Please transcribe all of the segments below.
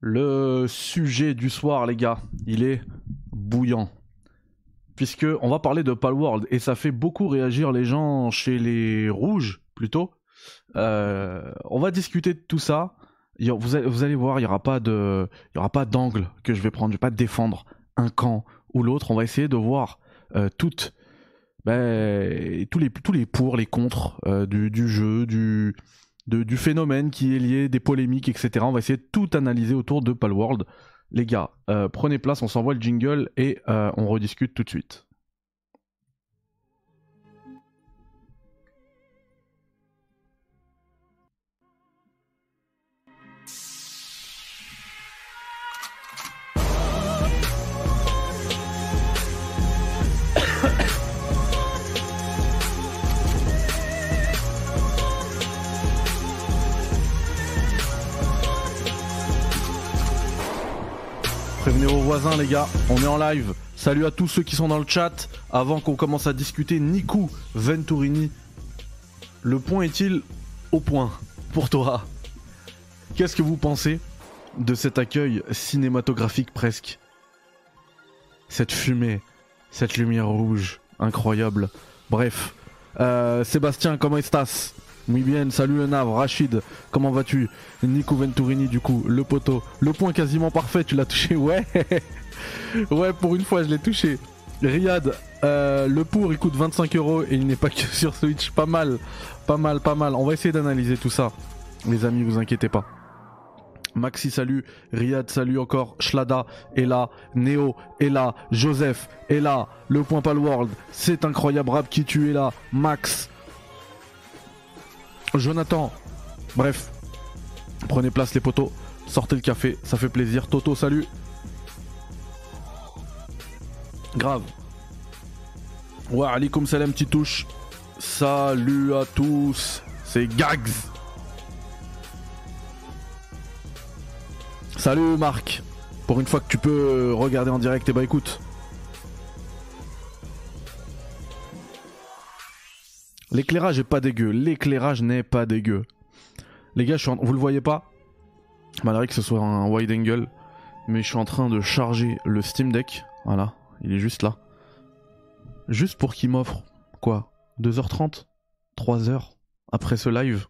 Le sujet du soir, les gars, il est bouillant. Puisque on va parler de Palworld et ça fait beaucoup réagir les gens chez les rouges plutôt. Euh, on va discuter de tout ça. Vous allez, voir, il n'y aura pas d'angle que je vais prendre. Je vais pas défendre un camp ou l'autre. On va essayer de voir euh, ben, tous les, pour, les contre euh, du, jeu, du, du phénomène qui est lié, des polémiques, etc. On va essayer de tout analyser autour de Palworld. Les gars, euh, prenez place, on s'envoie le jingle et euh, on rediscute tout de suite. Voisins les gars, on est en live. Salut à tous ceux qui sont dans le chat. Avant qu'on commence à discuter, Niku Venturini. Le point est-il au point pour toi? Qu'est-ce que vous pensez de cet accueil cinématographique presque? Cette fumée, cette lumière rouge, incroyable. Bref, euh, Sébastien, comment estás oui bien, salut Nav, Rachid, comment vas-tu? Nico Venturini du coup, le poteau, le point quasiment parfait, tu l'as touché, ouais. Ouais, pour une fois je l'ai touché. Riyad, euh, le pour il coûte 25 euros et il n'est pas que sur Switch, pas mal, pas mal, pas mal. On va essayer d'analyser tout ça, les amis, vous inquiétez pas. Maxi salut, Riyad salut encore, Shlada est là, Neo est là, Joseph est là, le point Palworld, c'est incroyable. Rap qui tu es là, Max, Jonathan. Bref. Prenez place les potos. Sortez le café, ça fait plaisir. Toto, salut. Grave. Ouais, alikum salam, petit touche. Salut à tous. C'est Gags. Salut Marc. Pour une fois que tu peux regarder en direct, et eh bah ben, écoute. L'éclairage est pas dégueu. L'éclairage n'est pas dégueu. Les gars, je suis vous le voyez pas? Malgré que ce soit un wide angle. Mais je suis en train de charger le Steam Deck. Voilà, il est juste là. Juste pour qu'il m'offre, quoi 2h30 3h après ce live?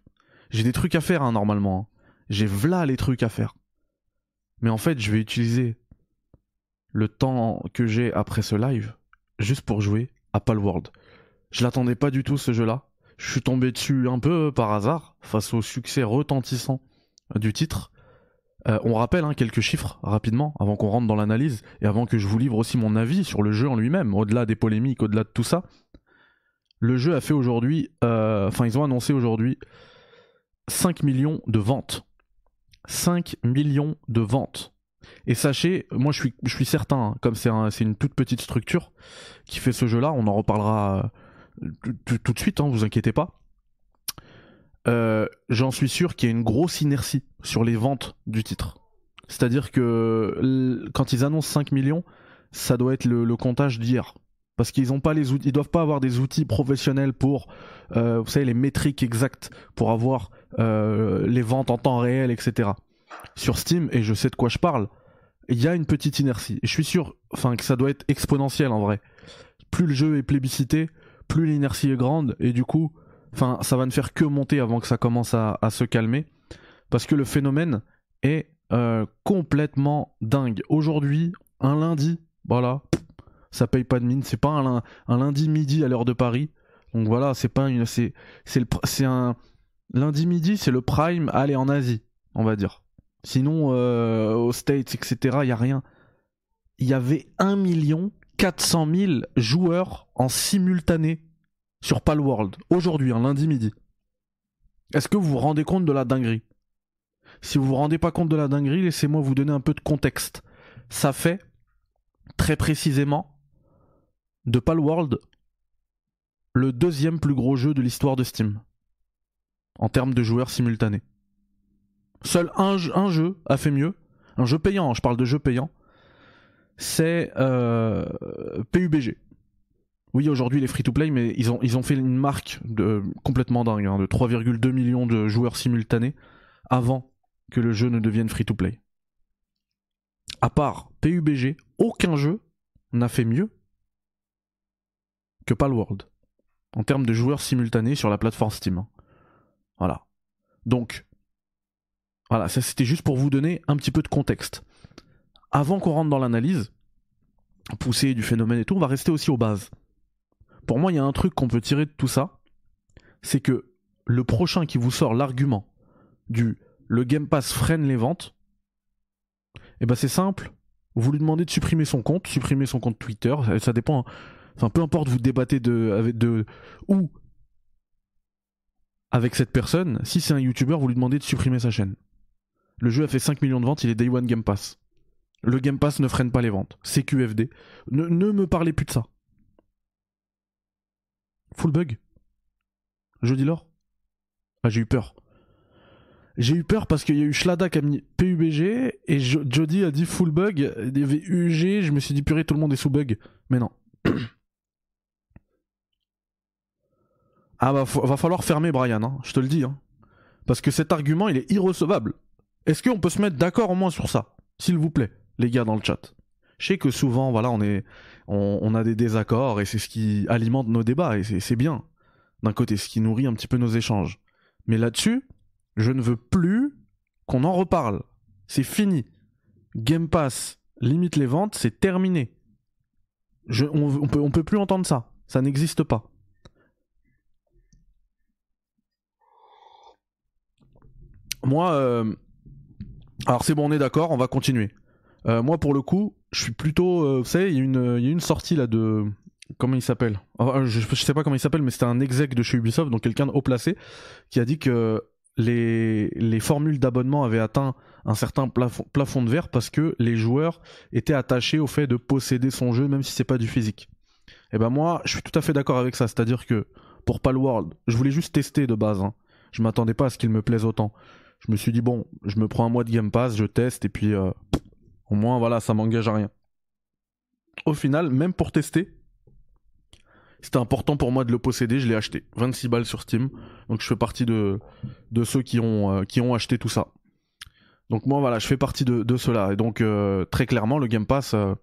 J'ai des trucs à faire hein, normalement. Hein. J'ai v'là les trucs à faire. Mais en fait, je vais utiliser le temps que j'ai après ce live juste pour jouer à Palworld. Je l'attendais pas du tout ce jeu-là. Je suis tombé dessus un peu par hasard face au succès retentissant du titre. Euh, on rappelle hein, quelques chiffres rapidement avant qu'on rentre dans l'analyse et avant que je vous livre aussi mon avis sur le jeu en lui-même, au-delà des polémiques, au-delà de tout ça. Le jeu a fait aujourd'hui, euh, enfin ils ont annoncé aujourd'hui 5 millions de ventes. 5 millions de ventes. Et sachez, moi je suis, je suis certain, hein, comme c'est une toute petite structure qui fait ce jeu-là, on en reparlera tout, de suite, hein, vous inquiétez pas. Euh, j'en suis sûr qu'il y a une grosse inertie sur les ventes du titre. C'est-à-dire que quand ils annoncent 5 millions, ça doit être le, comptage d'hier. Parce qu'ils ont pas les outils, ils doivent pas avoir des outils professionnels pour, euh, vous savez, les métriques exactes pour avoir euh, les ventes en temps réel, etc. Sur Steam, et je sais de quoi je parle, il y a une petite inertie. Je suis sûr, que ça doit être exponentiel en vrai. Plus le jeu est plébiscité, plus l'inertie est grande et du coup, enfin, ça va ne faire que monter avant que ça commence à, se calmer, parce que le phénomène est euh, complètement dingue. Aujourd'hui, un lundi, voilà, ça paye pas de mine. C'est pas un, lundi midi à l'heure de Paris. Donc voilà, c'est pas une, c'est, c'est un lundi midi, c'est le prime. Allez en Asie, on va dire. Sinon, euh, aux States, etc. Il y a rien. Il y avait un million 400 000 joueurs en simultané sur Palworld, aujourd'hui, un lundi midi. Est-ce que vous vous rendez compte de la dinguerie? Si vous vous rendez pas compte de la dinguerie, laissez-moi vous donner un peu de contexte. Ça fait très précisément de Palworld le deuxième plus gros jeu de l'histoire de Steam en termes de joueurs simultanés. Seul un, un jeu a fait mieux, un jeu payant, je parle de jeu payant, c'est euh, PUBG. Oui, aujourd'hui, les free-to-play, mais ils ont, ils ont fait une marque de, complètement dingue, hein, de 3,2 millions de joueurs simultanés avant que le jeu ne devienne free-to-play. à part PUBG, aucun jeu n'a fait mieux que Palworld en termes de joueurs simultanés sur la plateforme Steam. Hein. Voilà. Donc, voilà, ça c'était juste pour vous donner un petit peu de contexte. Avant qu'on rentre dans l'analyse poussée du phénomène et tout, on va rester aussi aux bases. Pour moi, il y a un truc qu'on peut tirer de tout ça, c'est que le prochain qui vous sort l'argument du le Game Pass freine les ventes, eh ben c'est simple. Vous lui demandez de supprimer son compte, supprimer son compte Twitter, ça, dépend. Hein. Enfin, peu importe, vous débattez de, de ou avec cette personne. Si c'est un YouTuber, vous lui demandez de supprimer sa chaîne. Le jeu a fait 5 millions de ventes, il est Day One Game Pass. Le Game Pass ne freine pas les ventes. C'est QFD. Ne, me parlez plus de ça. Full bug. Jeudi l'or. Ah, j'ai eu peur. J'ai eu peur parce qu'il y a eu Schlada qui a mis PUBG et Jody a dit full bug. Il y avait UG, je me suis dit purée, tout le monde est sous bug. Mais non. ah bah va falloir fermer Brian, hein, je te le dis. Hein. Parce que cet argument il est irrecevable. Est-ce qu'on peut se mettre d'accord au moins sur ça S'il vous plaît, les gars dans le chat. Je sais que souvent, voilà, on, est, on a des désaccords et c'est ce qui alimente nos débats et c'est bien. D'un côté, ce qui nourrit un petit peu nos échanges. Mais là-dessus, je ne veux plus qu'on en reparle. C'est fini. Game Pass limite les ventes, c'est terminé. on, on peut plus entendre ça. Ça n'existe pas. Moi, euh, alors c'est bon, on est d'accord, on va continuer. Euh, moi, pour le coup, je suis plutôt. Euh, vous savez, il y, a une sortie là de. Comment il s'appelle? Je, je, sais pas comment il s'appelle, mais c'était un exec de chez Ubisoft, donc quelqu'un de haut placé, qui a dit que les, formules d'abonnement avaient atteint un certain plafond, de verre parce que les joueurs étaient attachés au fait de posséder son jeu même si c'est pas du physique. Et eh ben moi, je suis tout à fait d'accord avec ça, c'est-à-dire que pour Palworld, je voulais juste tester de base. Hein. Je m'attendais pas à ce qu'il me plaise autant. Je me suis dit bon, je me prends un mois de Game Pass, je teste et puis euh, au moins voilà, ça m'engage à rien. Au final, même pour tester, c'était important pour moi de le posséder, je l'ai acheté. 26 balles sur Steam. Donc je fais partie de, ceux qui ont, euh, qui ont acheté tout ça. Donc moi voilà, je fais partie de, de. Et donc euh, très clairement, le Game Pass, euh,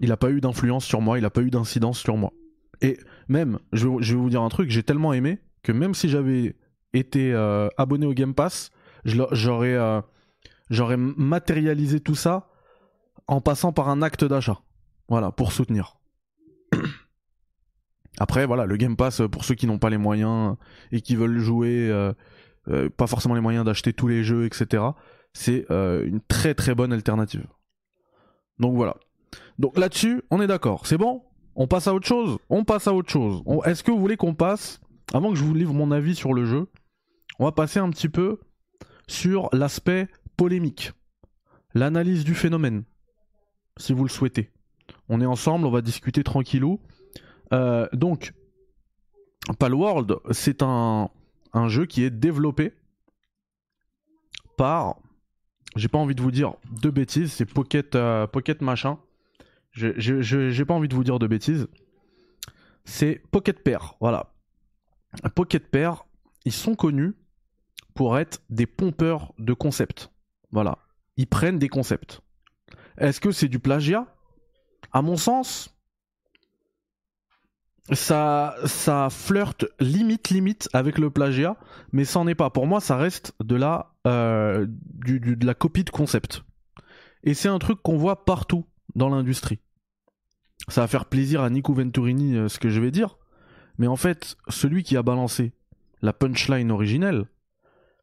il n'a pas eu d'influence sur moi, il n'a pas eu d'incidence sur moi. Et même, je vais vous dire un truc, j'ai tellement aimé que même si j'avais été abonné au Game Pass, j'aurais j'aurais matérialisé tout ça en passant par un acte d'achat. Voilà, pour soutenir. Après, voilà, le Game Pass, pour ceux qui n'ont pas les moyens et qui veulent jouer, euh, euh, pas forcément les moyens d'acheter tous les jeux, etc., c'est euh, une très très bonne alternative. Donc voilà. Donc là-dessus, on est d'accord. C'est bon? On passe à autre chose? On passe à autre chose. Est-ce que vous voulez qu'on passe, avant que je vous livre mon avis sur le jeu, on va passer un petit peu sur l'aspect polémique, l'analyse du phénomène, si vous le souhaitez. On est ensemble, on va discuter tranquillou. Euh, donc, Palworld, c'est un, jeu qui est développé par. J'ai pas envie de vous dire de bêtises, c'est Pocket, euh, Pocket machin. J'ai pas envie de vous dire de bêtises. C'est Pocket Pair, voilà. Pocket Pair, ils sont connus pour être des pompeurs de concepts. Voilà. Ils prennent des concepts. Est-ce que c'est du plagiat? À mon sens, ça, ça flirte limite, limite avec le plagiat, mais ça n'en est pas. Pour moi, ça reste de la, euh, du, de la copie de concept. Et c'est un truc qu'on voit partout dans l'industrie. Ça va faire plaisir à Nico Venturini euh, ce que je vais dire, mais en fait, celui qui a balancé la punchline originelle,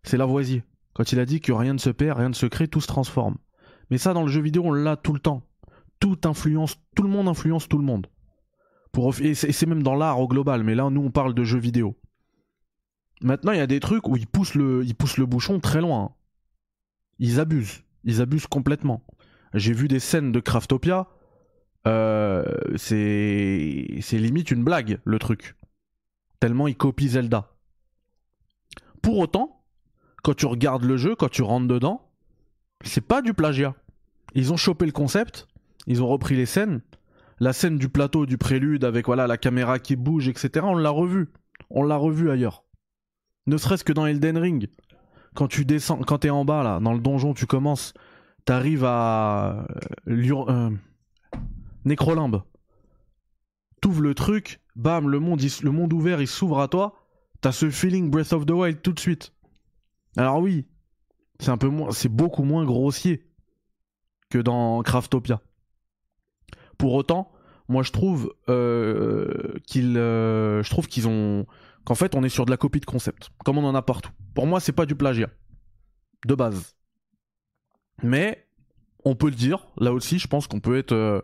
c'est Lavoisier. Quand il a dit que rien ne se perd, rien ne se crée, tout se transforme. Mais ça, dans le jeu vidéo, on l'a tout le temps. Tout influence, tout le monde influence tout le monde et c'est même dans l'art au global, mais là nous on parle de jeux vidéo. Maintenant il y a des trucs où ils poussent le, poussent le bouchon très loin. Ils abusent, ils abusent complètement. J'ai vu des scènes de Craftopia, euh, c'est limite une blague le truc. Tellement ils copient Zelda. Pour autant, quand tu regardes le jeu, quand tu rentres dedans, c'est pas du plagiat. Ils ont chopé le concept, ils ont repris les scènes, la scène du plateau du prélude avec voilà la caméra qui bouge, etc. On l'a revu. On l'a revu ailleurs. Ne serait-ce que dans Elden Ring. Quand tu descends, quand t'es en bas là, dans le donjon, tu commences, T'arrives à Lur- euh, Nécrolimbe. T'ouvres le truc, bam, le monde, le monde ouvert, il s'ouvre à toi. T'as ce feeling Breath of the Wild tout de suite. Alors oui, c'est un peu moins, c'est beaucoup moins grossier que dans Craftopia. Pour autant, moi je trouve euh, qu'ils, euh, trouve qu'ils ont, qu'en fait on est sur de la copie de concept, comme on en a partout. Pour moi, c'est pas du plagiat de base. Mais on peut le dire, là aussi, je pense qu'on peut être, euh,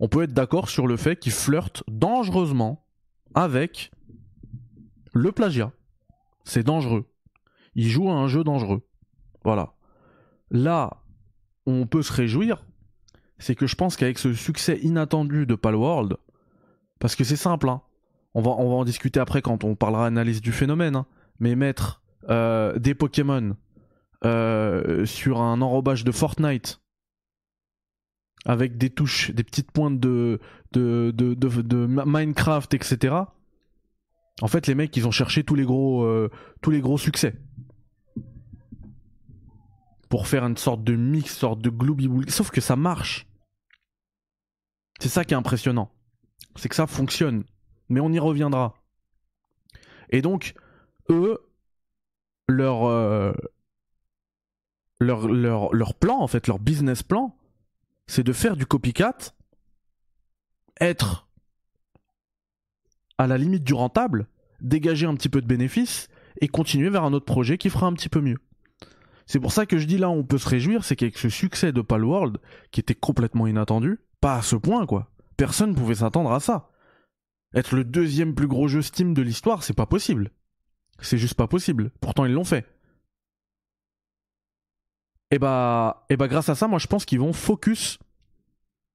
on peut être d'accord sur le fait qu'ils flirtent dangereusement avec le plagiat. C'est dangereux. Ils jouent à un jeu dangereux. Voilà. Là, on peut se réjouir, c'est que je pense qu'avec ce succès inattendu de Palworld, parce que c'est simple, hein, on, va, en discuter après quand on parlera analyse du phénomène, hein, mais mettre euh, des Pokémon euh, sur un enrobage de Fortnite avec des touches, des petites pointes de, de, de, de, de Minecraft, etc. En fait, les mecs, ils ont cherché tous les gros, euh, tous les gros succès pour faire une sorte de mix, sorte de glooby Sauf que ça marche. C'est ça qui est impressionnant. C'est que ça fonctionne. Mais on y reviendra. Et donc, eux, leur, euh, leur, leur, leur plan, en fait, leur business plan, c'est de faire du copycat, être à la limite du rentable, dégager un petit peu de bénéfices et continuer vers un autre projet qui fera un petit peu mieux. C'est pour ça que je dis là, on peut se réjouir, c'est qu'avec ce succès de Palworld, qui était complètement inattendu, pas à ce point quoi, personne ne pouvait s'attendre à ça. Être le deuxième plus gros jeu Steam de l'histoire, c'est pas possible. C'est juste pas possible. Pourtant, ils l'ont fait. Et bah, et bah, grâce à ça, moi je pense qu'ils vont focus.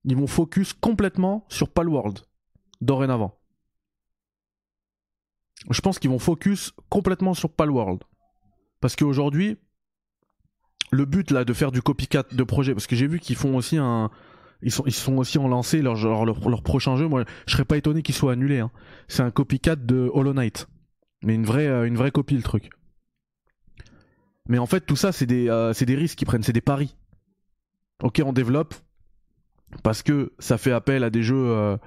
Ils vont focus complètement sur Palworld. Dorénavant. Je pense qu'ils vont focus complètement sur Palworld. Parce qu'aujourd'hui, le but là de faire du copycat de projet, parce que j'ai vu qu'ils font aussi un. Ils sont, aussi en lancé leur, prochain jeu. Moi, je serais pas étonné qu'il soit annulé. Hein. C'est un copycat de Hollow Knight. Mais une vraie, euh, une vraie copie, le truc. Mais en fait, tout ça, c'est des, euh, c'est des risques qu'ils prennent, c'est des paris. Ok, on développe parce que ça fait appel à des jeux, euh,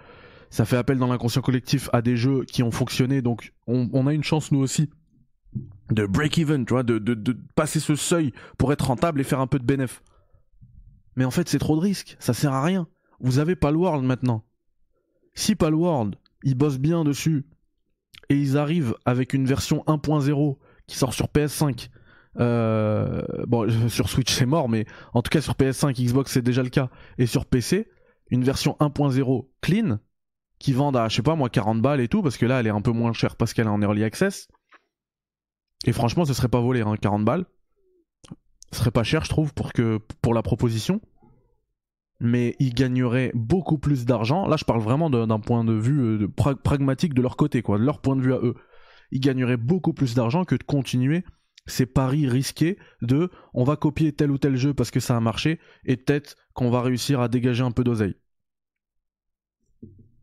ça fait appel dans l'inconscient collectif à des jeux qui ont fonctionné, donc on, on a une chance nous aussi de break even, tu vois, de, de, de passer ce seuil pour être rentable et faire un peu de bénéf. Mais en fait, c'est trop de risques, ça sert à rien. Vous avez Palworld maintenant. Si Palworld, ils bossent bien dessus et ils arrivent avec une version 1.0 qui sort sur PS5 euh, bon, sur Switch c'est mort, mais en tout cas sur PS5, Xbox c'est déjà le cas, et sur PC, une version 1.0 clean, qui vendent à, je sais pas moi, 40 balles et tout, parce que là elle est un peu moins chère parce qu'elle est en early access. Et franchement, ce serait pas volé, hein, 40 balles. Ce serait pas cher, je trouve, pour, que, pour la proposition. Mais ils gagneraient beaucoup plus d'argent. Là, je parle vraiment d'un point de vue euh, pragmatique de leur côté, quoi, de leur point de vue à eux. Ils gagneraient beaucoup plus d'argent que de continuer ces paris risqués de on va copier tel ou tel jeu parce que ça a marché et peut-être qu'on va réussir à dégager un peu d'oseille.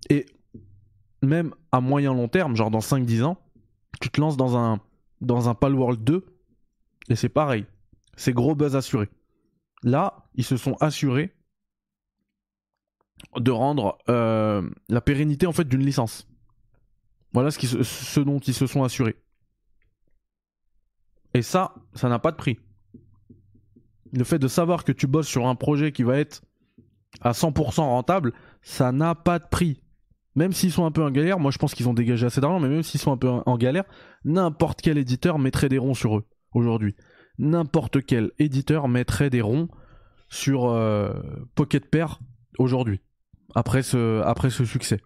Et même à moyen long terme, genre dans 5-10 ans, tu te lances dans un, dans un Palworld 2 et c'est pareil. C'est gros buzz assuré. Là, ils se sont assurés de rendre euh, la pérennité en fait d'une licence. Voilà ce, ce dont ils se sont assurés. Et ça, ça n'a pas de prix. Le fait de savoir que tu bosses sur un projet qui va être à 100% rentable, ça n'a pas de prix. Même s'ils sont un peu en galère, moi je pense qu'ils ont dégagé assez d'argent, mais même s'ils sont un peu en galère, n'importe quel éditeur mettrait des ronds sur eux aujourd'hui. N'importe quel éditeur mettrait des ronds sur euh, Pocket Pair aujourd'hui, après ce, succès.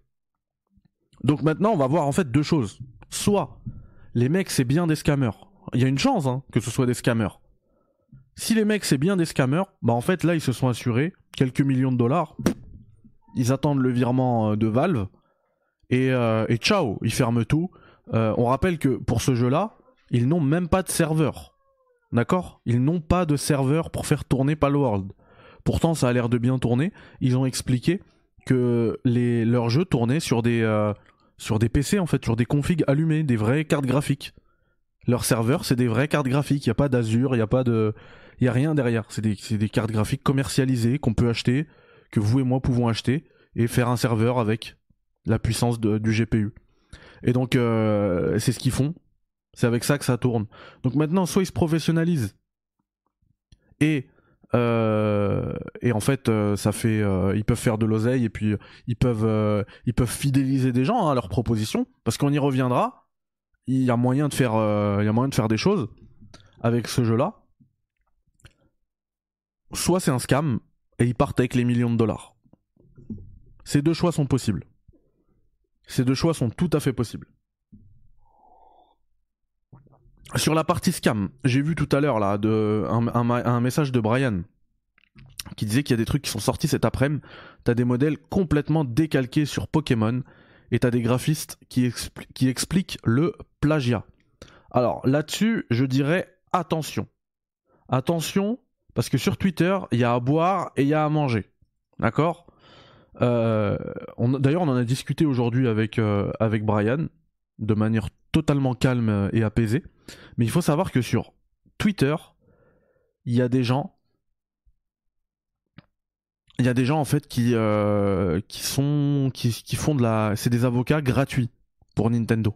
Donc maintenant, on va voir en fait deux choses. Soit les mecs, c'est bien des scammers. Il y a une chance hein, que ce soit des scammers. Si les mecs, c'est bien des scammers, bah en fait là, ils se sont assurés quelques millions de dollars. Ils attendent le virement de Valve. Et, euh, ciao, ils ferment tout. Euh, on rappelle que pour ce jeu-là, ils n'ont même pas de serveur. D'accord? Ils n'ont pas de serveur pour faire tourner Palworld. Pourtant, ça a l'air de bien tourner. Ils ont expliqué que les, leurs jeux tournaient sur des, euh, sur des PC, en fait, sur des configs allumés, des vraies cartes graphiques. Leur serveur, c'est des vraies cartes graphiques. Il n'y a pas d'Azure, il n'y a pas de. Il y a rien derrière. C'est des cartes graphiques commercialisées qu'on peut acheter, que vous et moi pouvons acheter et faire un serveur avec la puissance du GPU. Et donc euh, c'est ce qu'ils font. C'est avec ça que ça tourne. Donc maintenant, soit ils se professionnalisent et euh, et en fait, euh, ça fait, ils peuvent faire de l'oseille et puis ils peuvent, ils peuvent fidéliser des gens hein, à leurs propositions parce qu'on y reviendra. Il y a moyen de faire, il y a moyen de faire des choses avec ce jeu-là. Soit c'est un scam et ils partent avec les millions de dollars. Ces deux choix sont possibles. Ces deux choix sont tout à fait possibles. Sur la partie scam, j'ai vu tout à l'heure là un, message de Brian qui disait qu'il y a des trucs qui sont sortis cet après-midi. T'as des modèles complètement décalqués sur Pokémon et t'as des graphistes qui expliquent le plagiat. Alors là-dessus, je dirais attention. Attention, parce que sur Twitter, il y a à boire et il y a à manger. D'accord? Euh, D'ailleurs, on en a discuté aujourd'hui avec, euh, avec Brian, de manière totalement calme et apaisée. Mais il faut savoir que sur Twitter, il y a des gens. Il y a des gens en fait qui, euh, qui sont. Qui, qui font de la. C'est des avocats gratuits pour Nintendo.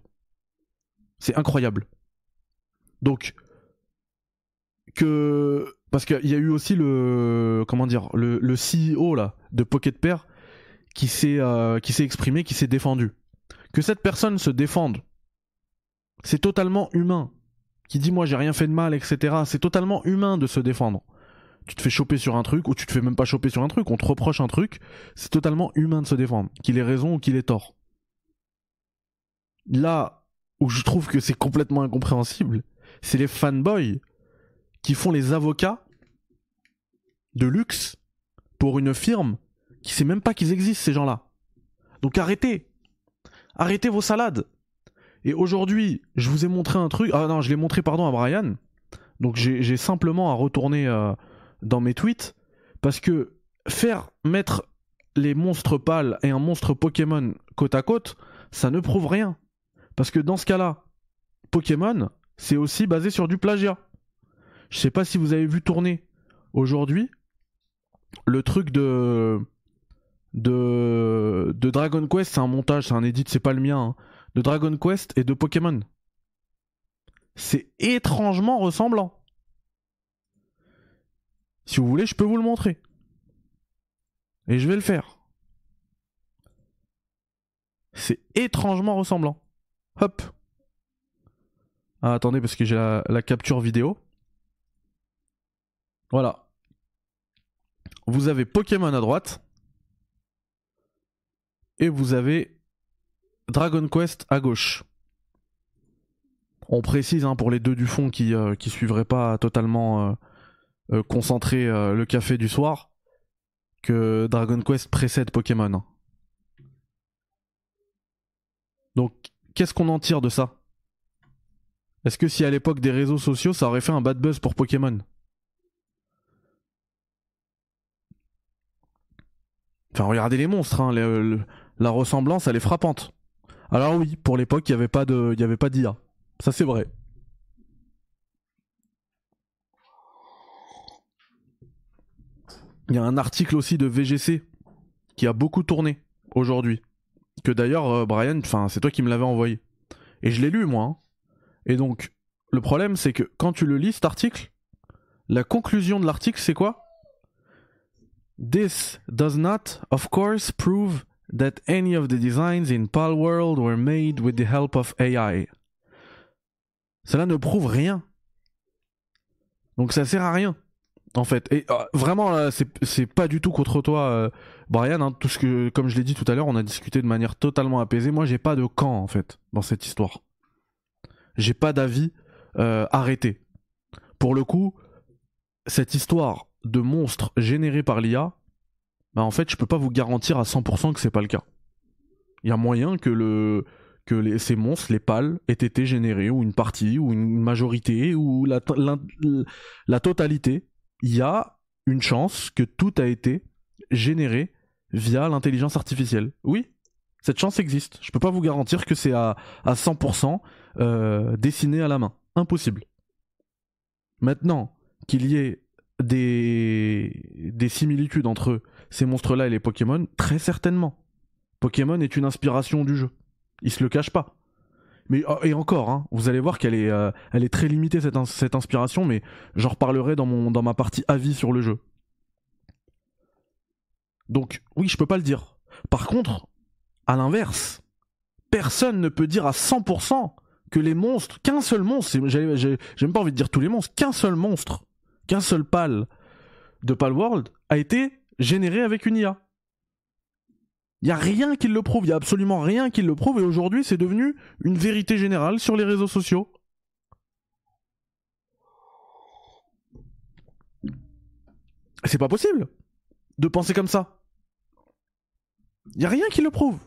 C'est incroyable. Donc. Que. Parce qu'il y a eu aussi le. Comment dire Le, CEO là, de Pocket Pair qui s'est euh, qui s'est exprimé, qui s'est défendu. Que cette personne se défende, c'est totalement humain. Qui dit moi j'ai rien fait de mal, etc. C'est totalement humain de se défendre. Tu te fais choper sur un truc ou tu te fais même pas choper sur un truc, on te reproche un truc, c'est totalement humain de se défendre, qu'il ait raison ou qu'il ait tort. Là où je trouve que c'est complètement incompréhensible, c'est les fanboys qui font les avocats de luxe pour une firme qui sait même pas qu'ils existent ces gens-là. Donc arrêtez. Arrêtez vos salades. Et aujourd'hui, je vous ai montré un truc. Ah non, je l'ai montré, pardon, à Brian. Donc j'ai simplement à retourner euh, dans mes tweets. Parce que faire mettre les monstres pâles et un monstre Pokémon côte à côte, ça ne prouve rien. Parce que dans ce cas-là, Pokémon, c'est aussi basé sur du plagiat. Je sais pas si vous avez vu tourner aujourd'hui le truc de de Dragon Quest, c'est un montage, c'est un edit, c'est pas le mien. hein. De Dragon Quest et de Pokémon. C'est étrangement ressemblant. Si vous voulez, je peux vous le montrer. Et je vais le faire. C'est étrangement ressemblant. Hop. Ah, attendez, parce que j'ai la capture vidéo. Voilà. Vous avez Pokémon à droite. Et vous avez Dragon Quest à gauche. On précise hein, pour les deux du fond qui, euh, qui suivraient pas totalement euh, euh, concentré euh, le café du soir que Dragon Quest précède Pokémon. Donc qu'est-ce qu'on en tire de ça? Est-ce que si à l'époque des réseaux sociaux ça aurait fait un bad buzz pour Pokémon? Enfin regardez les monstres, hein, la ressemblance elle est frappante. Alors oui, pour l'époque il n'y avait pas de, il y avait pas d'IA, ça c'est vrai. Il y a un article aussi de VGC qui a beaucoup tourné aujourd'hui. Que d'ailleurs, euh, Brian, enfin, c'est toi qui me l'avais envoyé. Et je l'ai lu, moi. hein. Et donc, le problème, c'est que quand tu le lis, cet article, la conclusion de l'article, c'est quoi? This does not, of course, prove that any of the designs in Palworld were made with the help of AI. Cela ne prouve rien. Donc ça sert à rien en fait. Et euh, vraiment, là, c'est pas du tout contre toi, euh, Brian. hein. tout ce que, comme je l'ai dit tout à l'heure, on a discuté de manière totalement apaisée. Moi, j'ai pas de camp en fait dans cette histoire. J'ai pas d'avis euh, arrêté. Pour le coup, cette histoire de monstres générés par l'IA, bah en fait, je peux pas vous garantir à 100% que c'est pas le cas. Il y a moyen que le que les, ces monstres, les pâles, aient été générés, ou une partie, ou une majorité, ou la, la, la totalité il y a une chance que tout a été généré via l'intelligence artificielle. Oui, cette chance existe. Je peux pas vous garantir que c'est à, à 100% euh, dessiné à la main. Impossible. Maintenant, qu'il y ait des, des similitudes entre ces monstres-là et les Pokémon Très certainement. Pokémon est une inspiration du jeu. Il se le cache pas. Mais oh, et encore, hein, vous allez voir qu'elle est, euh, très limitée cette, cette inspiration, mais j'en reparlerai dans ma partie avis sur le jeu. Donc oui, je peux pas le dire. Par contre, à l'inverse, personne ne peut dire à 100% que les monstres, qu'un seul monstre, j'ai même pas envie de dire tous les monstres, qu'un seul monstre, qu'un seul pal de Palworld a été généré avec une IA. Il y a rien qui le prouve, il y a absolument rien qui le prouve et aujourd'hui c'est devenu une vérité générale sur les réseaux sociaux. C'est pas possible de penser comme ça. Il y a rien qui le prouve.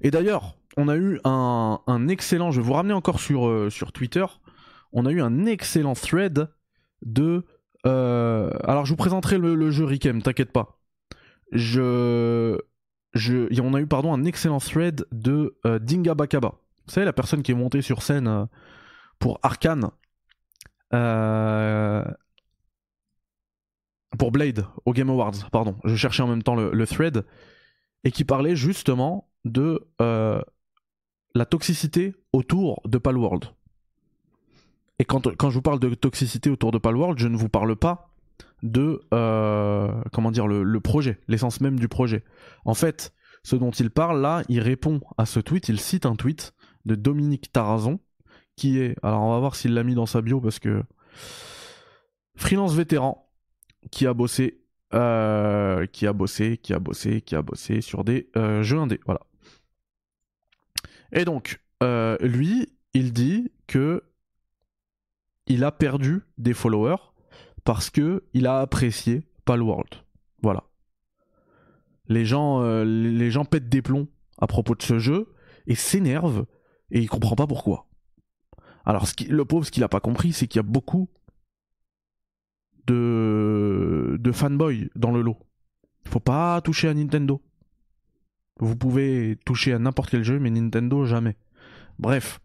Et d'ailleurs, on a eu un, excellent, je vais vous ramener encore sur, euh, sur Twitter, on a eu un excellent thread de... Euh, alors je vous présenterai le, jeu Rikem, t'inquiète pas. Je, je, on a eu pardon un excellent thread de euh, Dinga Bakaba. Vous savez la personne qui est montée sur scène pour Arkane, pour Blade au Game Awards, pardon. Je cherchais en même temps le thread et qui parlait justement de euh, la toxicité autour de Palworld. Et quand, quand, je vous parle de toxicité autour de Palworld, je ne vous parle pas de euh, comment dire le, projet, l'essence même du projet. En fait, ce dont il parle là, il répond à ce tweet, il cite un tweet de Dominique Tarazon, qui est, alors on va voir s'il l'a mis dans sa bio parce que freelance vétéran qui a bossé, euh, qui a bossé, qui a bossé, qui a bossé sur des jeux indés, voilà. Et donc, euh, lui, il dit que il a perdu des followers parce que il a apprécié Palworld. Voilà. Les gens, euh, les gens pètent des plombs à propos de ce jeu et s'énervent et il comprend pas pourquoi. Alors, le pauvre, ce qu'il a pas compris, c'est qu'il y a beaucoup de, de fanboys dans le lot. Faut pas toucher à Nintendo. Vous pouvez toucher à n'importe quel jeu, mais Nintendo jamais. Bref.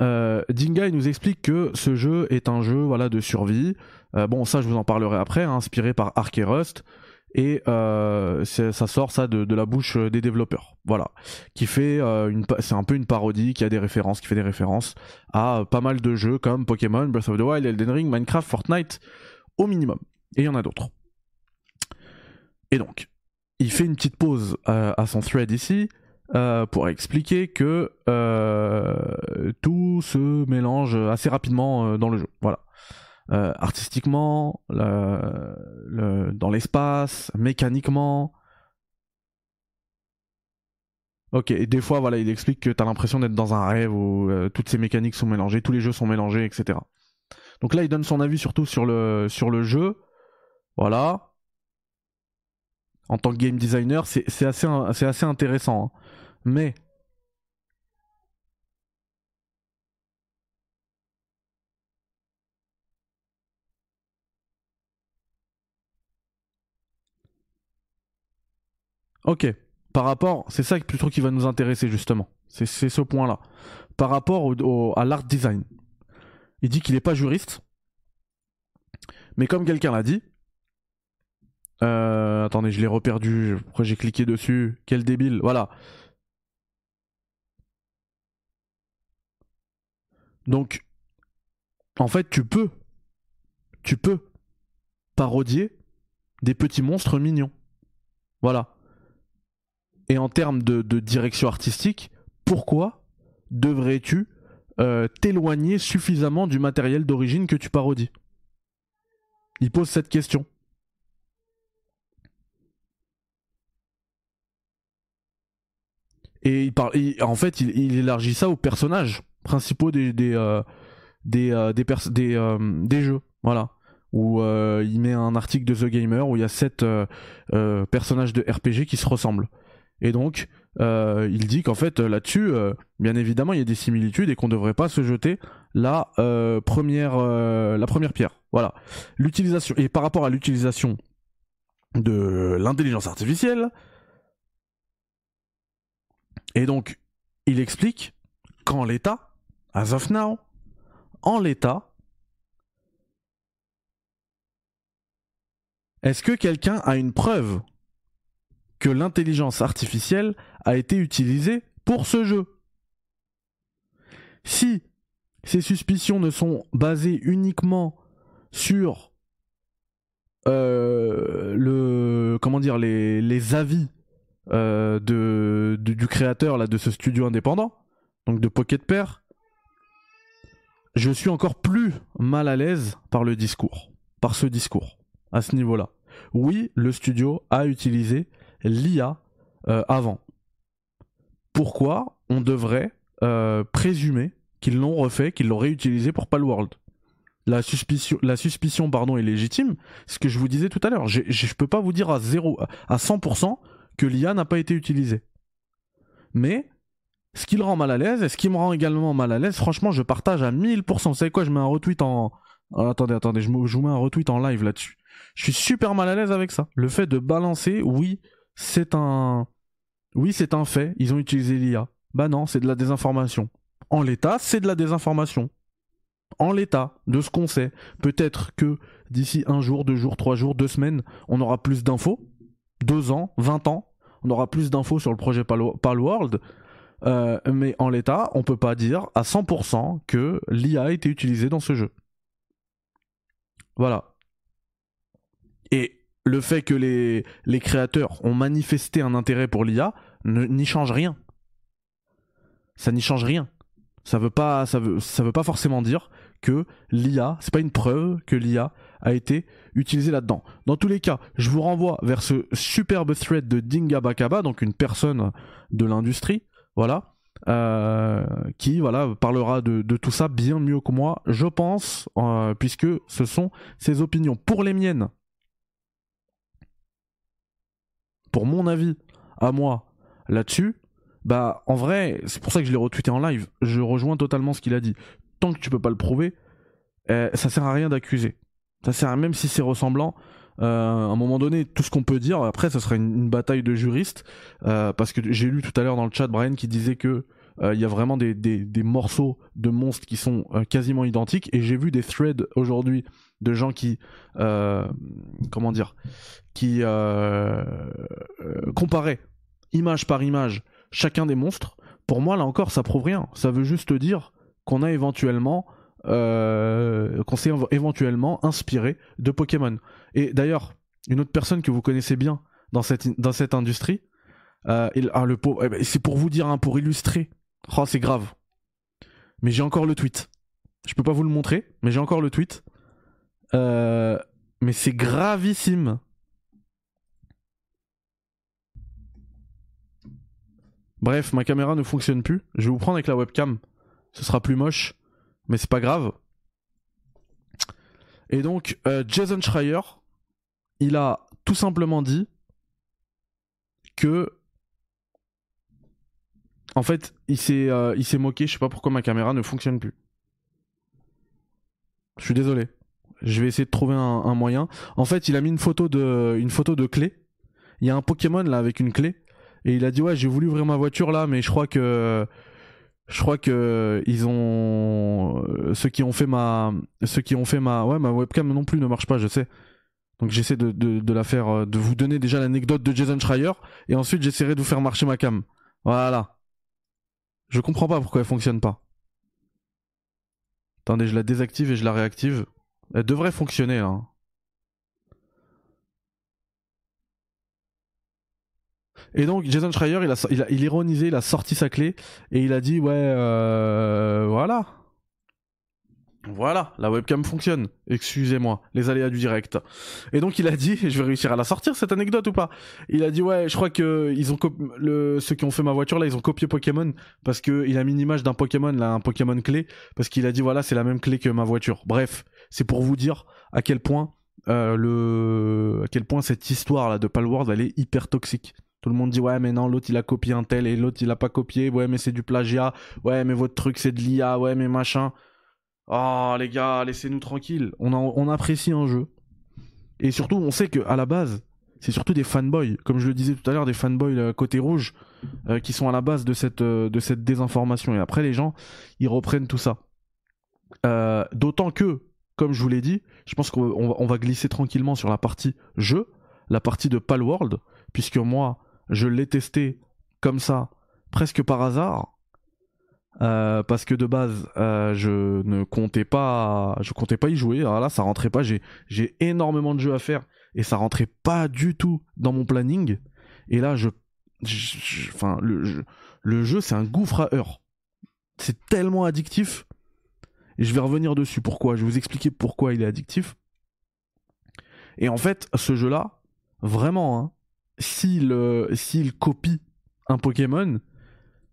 Euh, Dinga nous explique que ce jeu est un jeu voilà de survie. Euh, bon ça je vous en parlerai après, hein, inspiré par Ark et Rust et euh, ça sort ça de, la bouche des développeurs. Voilà, qui fait c'est un peu une parodie, qui a des références, qui fait des références à pas mal de jeux comme Pokémon, Breath of the Wild, Elden Ring, Minecraft, Fortnite au minimum. Et il y en a d'autres. Et donc, il fait une petite pause euh, à son thread ici euh, pour expliquer que euh, tout se mélange assez rapidement dans le jeu. Voilà. artistiquement, dans l'espace, mécaniquement. Ok, des fois, voilà, il explique que t'as l'impression d'être dans un rêve où toutes ces mécaniques sont mélangées, tous les jeux sont mélangés, etc. Donc là, il donne son avis surtout sur le, sur le jeu. Voilà en tant que game designer, c'est assez, intéressant. Hein. Mais Ok. Par rapport, c'est ça plutôt qui va nous intéresser justement. C'est ce point-là. Par rapport à l'art design. Il dit qu'il n'est pas juriste. Mais comme quelqu'un l'a dit, euh, attendez, je l'ai reperdu. Pourquoi j'ai cliqué dessus? Quel débile. Voilà. Donc, en fait, tu peux, tu peux parodier des petits monstres mignons. Voilà. Et en termes de, direction artistique, pourquoi devrais-tu euh, t'éloigner suffisamment du matériel d'origine que tu parodies? Il pose cette question. Et il parle, en fait, il, élargit ça aux personnages principaux des des euh, des euh, euh, des, jeux, voilà. Où il met un article de The Gamer où il y a sept personnages de RPG qui se ressemblent. Et donc, il dit qu'en fait là-dessus, bien évidemment, il y a des similitudes et qu'on ne devrait pas se jeter la première la première pierre. Voilà. L'utilisation et par rapport à l'utilisation de l'intelligence artificielle, et donc, il explique qu'en l'état, as of now, en l'état, est-ce que quelqu'un a une preuve que l'intelligence artificielle a été utilisée pour ce jeu? Si ces suspicions ne sont basées uniquement sur euh, le comment dire les, les avis euh, de, du créateur là de ce studio indépendant, donc de Pocket Pair, je suis encore plus mal à l'aise par le discours, par ce discours, à ce niveau-là. Oui, le studio a utilisé l'IA euh, avant. Pourquoi on devrait présumer qu'ils l'ont refait, qu'ils l'ont réutilisé pour Palworld? La suspicion, la suspicion pardon, est légitime. Ce que je vous disais tout à l'heure, je ne peux pas vous dire à, 0, à 100% que l'IA n'a pas été utilisée. Mais ce qui le rend mal à l'aise et ce qui me rend également mal à l'aise, franchement, je partage à 1000%. Vous savez quoi, je mets un retweet en. Ah, attendez, attendez, je, vous mets un retweet en live là-dessus. Je suis super mal à l'aise avec ça. Le fait de balancer, oui, c'est un. Oui, c'est un fait. Ils ont utilisé l'IA. Bah non, c'est de la désinformation. En l'état, c'est de la désinformation en l'état de ce qu'on sait. Peut-être que d'ici un jour, deux jours, trois jours, deux semaines, on aura plus d'infos. Deux ans, vingt ans, on aura plus d'infos sur le projet Palworld. Euh, mais en l'état, on peut pas dire à 100% que l'IA a été utilisée dans ce jeu. Voilà. Et le fait que les, créateurs ont manifesté un intérêt pour l'IA n'y change rien. Ça n'y change rien ça veut veut pas forcément dire que l'IA c'est pas une preuve que l'IA a été utilisée là-dedans. Dans tous les cas, je vous renvoie vers ce superbe thread de Dinga Bakaba, donc une personne de l'industrie, voilà, euh, qui voilà parlera de, tout ça bien mieux que moi, je pense, euh, puisque ce sont ses opinions. Pour les miennes, pour mon avis à moi là-dessus, bah en vrai, c'est pour ça que je l'ai retweeté en live. Je rejoins totalement ce qu'il a dit. Tant que tu peux pas le prouver, eh, ça sert à rien d'accuser. Ça sert à, même si c'est ressemblant. Euh, à un moment donné, tout ce qu'on peut dire, après, ça sera une, bataille de juristes, euh, parce que j'ai lu tout à l'heure dans le chat Brian qui disait que euh, il y a vraiment des, des, morceaux de monstres qui sont quasiment identiques, et j'ai vu des threads aujourd'hui de gens qui, comment dire, qui comparaient image par image chacun des monstres, pour moi, là encore, ça prouve rien. Ça veut juste dire qu'on a éventuellement. Euh, s'est éventuellement inspiré de Pokémon. Et d'ailleurs, une autre personne que vous connaissez bien dans cette, industrie, c'est pour vous dire, hein, pour illustrer. Oh, c'est grave. Mais j'ai encore le tweet. Je peux pas vous le montrer, mais j'ai encore le tweet. Euh, mais c'est gravissime. Bref, ma caméra ne fonctionne plus. Je vais vous prendre avec la webcam. Ce sera plus moche, mais c'est pas grave. Et donc, euh, Jason Schreier, il a tout simplement dit que. En fait, il s'est euh, moqué. Je sais pas pourquoi ma caméra ne fonctionne plus. Je suis désolé. Je vais essayer de trouver un, moyen. En fait, il a mis une photo de, une photo de clé. Il y a un Pokémon là avec une clé et il a dit ouais j'ai voulu ouvrir ma voiture là mais je crois que je crois que ils ont ceux qui ont fait ma ceux qui ont fait ma ouais ma webcam non plus ne marche pas je sais. Donc j'essaie de, de, la faire de vous donner déjà l'anecdote de Jason Schreier et ensuite j'essaierai de vous faire marcher ma cam. Voilà. Je comprends pas pourquoi elle fonctionne pas. Attendez je la désactive et je la réactive. Elle devrait fonctionner là Et donc Jason Schreier, il a, il a, il ironisé, il a sorti sa clé et il a dit ouais, euh, voilà, voilà, la webcam fonctionne. Excusez-moi, les aléas du direct. Et donc il a dit, je vais réussir à la sortir cette anecdote ou pas? Il a dit ouais, je crois que ils ont le ceux qui ont fait ma voiture là, ils ont copié Pokémon parce que il a mis une image d'un Pokémon là, un Pokémon clé parce qu'il a dit voilà, c'est la même clé que ma voiture. Bref, c'est pour vous dire à quel point euh, le à quel point cette histoire là de Palworld elle est hyper toxique. Tout le monde dit ouais mais non l'autre il a copié un tel et l'autre il a pas copié. Ouais mais c'est du plagiat. Ouais mais votre truc c'est de l'IA. Ouais mais machin. Oh les gars laissez-nous tranquilles. On, on apprécie un jeu. Et surtout on sait que à la base c'est surtout des fanboys, comme je le disais tout à l'heure, des fanboys euh, côté rouge euh, qui sont à la base de cette, euh, de cette désinformation. Et après les gens ils reprennent tout ça. D'autant que comme je vous l'ai dit, je pense qu'on va glisser tranquillement sur la partie jeu, la partie de Palworld, puisque moi, je l'ai testé comme ça, presque par hasard. Euh, parce que de base, euh, je ne comptais pas, je comptais pas y jouer. Alors là, ça rentrait pas. J'ai, énormément de jeux à faire et ça rentrait pas du tout dans mon planning. Et là, je, enfin, le, le jeu, c'est un gouffre à heures. C'est tellement addictif. Et je vais revenir dessus. Pourquoi? Je vais vous expliquer pourquoi il est addictif. Et en fait, ce jeu-là, vraiment, hein, s'il, euh, s'il copie un Pokémon,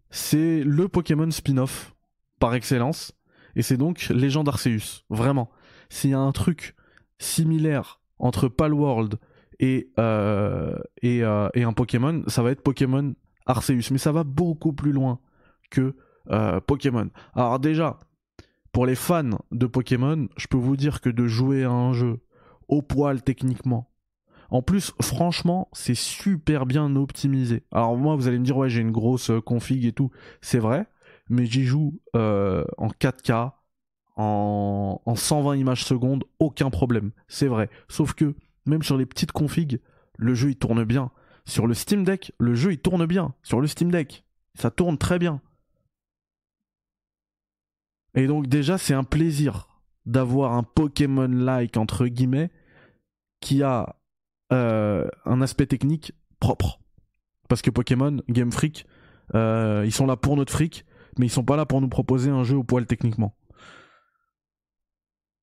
c'est le Pokémon spin-off par excellence. Et c'est donc Légende Arceus. Vraiment. S'il y a un truc similaire entre Palworld et, euh, et, euh, et, un Pokémon, ça va être Pokémon Arceus. Mais ça va beaucoup plus loin que Pokémon. Alors déjà, pour les fans de Pokémon, je peux vous dire que de jouer à un jeu au poil techniquement, en plus, franchement, c'est super bien optimisé. Alors moi, vous allez me dire, ouais, j'ai une grosse euh, config et tout. C'est vrai, mais j'y joue euh, en 4K, en, en 120 images secondes, aucun problème. C'est vrai. Sauf que, même sur les petites configs, le jeu il tourne bien. Sur le Steam Deck, le jeu il tourne bien. Sur le Steam Deck, ça tourne très bien. Et donc déjà, c'est un plaisir d'avoir un Pokémon-like, entre guillemets, qui a euh, un aspect technique propre. Parce que Pokémon, Game Freak, euh, ils sont là pour notre fric, mais ils sont pas là pour nous proposer un jeu au poil techniquement.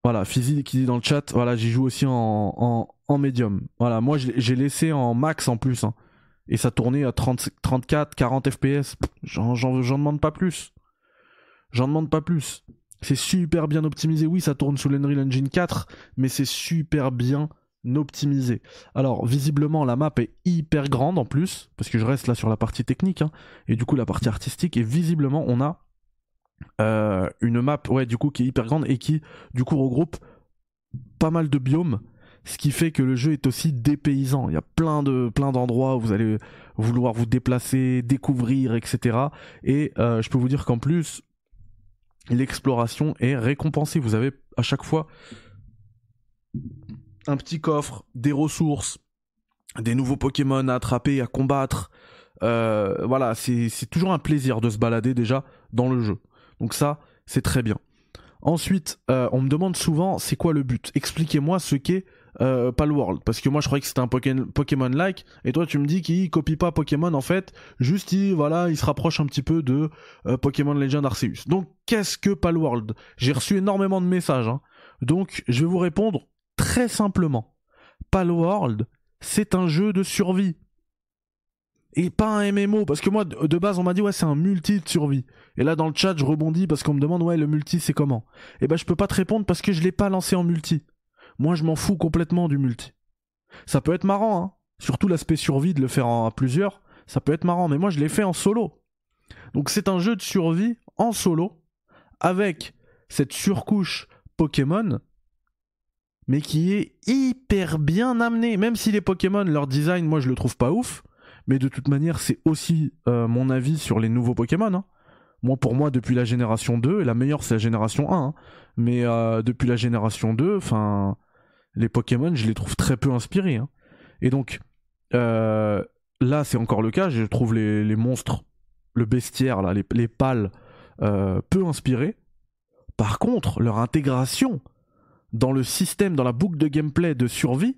Voilà, Fizi qui dit dans le chat, voilà, j'y joue aussi en, en, médium. Voilà, moi j'ai laissé en max en plus. Hein. et ça tournait à 30, 34, 40 FPS. J'en demande pas plus. J'en demande pas plus. C'est super bien optimisé. Oui, ça tourne sous l'Unreal Engine 4, mais c'est super bien optimisé. Alors, visiblement, la map est hyper grande en plus, parce que je reste là sur la partie technique, hein, et du coup, la partie artistique, et visiblement, on a euh, une map, ouais, du coup, qui est hyper grande et qui, du coup, regroupe pas mal de biomes, ce qui fait que le jeu est aussi dépaysant. Il y a plein de plein d'endroits où vous allez vouloir vous déplacer, découvrir, etc. Et euh, je peux vous dire qu'en plus, l'exploration est récompensée. Vous avez à chaque fois un petit coffre, des ressources, des nouveaux Pokémon à attraper, à combattre. Euh, voilà, c'est toujours un plaisir de se balader déjà dans le jeu. Donc ça, c'est très bien. Ensuite, euh, on me demande souvent c'est quoi le but? Expliquez-moi ce qu'est euh, Palworld. Parce que moi je croyais que c'était un Pokémon-like. Et toi tu me dis qu'il copie pas Pokémon en fait. Juste il, voilà, il se rapproche un petit peu de euh, Pokémon Legend Arceus. Donc qu'est-ce que Palworld? J'ai reçu énormément de messages. Hein. Donc je vais vous répondre très simplement. Palworld, c'est un jeu de survie. Et pas un MMO, parce que moi, de base, on m'a dit, ouais, c'est un multi de survie. Et là, dans le chat, je rebondis parce qu'on me demande, ouais, le multi, c'est comment? Et eh ben, je peux pas te répondre parce que je l'ai pas lancé en multi. Moi, je m'en fous complètement du multi. Ça peut être marrant, hein. Surtout l'aspect survie de le faire en, à plusieurs, ça peut être marrant, mais moi, je l'ai fait en solo. Donc, c'est un jeu de survie en solo, avec cette surcouche Pokémon mais qui est hyper bien amené. Même si les Pokémon, leur design, moi je le trouve pas ouf, mais de toute manière, c'est aussi euh, mon avis sur les nouveaux Pokémon. Hein. Moi, pour moi, depuis la génération 2, et la meilleure c'est la génération 1, hein. mais euh, depuis la génération 2, enfin, les Pokémon, je les trouve très peu inspirés. Hein. Et donc, euh, là, c'est encore le cas, je trouve les, monstres, le bestiaire, les pales, peu inspirés. Par contre, leur intégration dans le système, dans la boucle de gameplay de survie,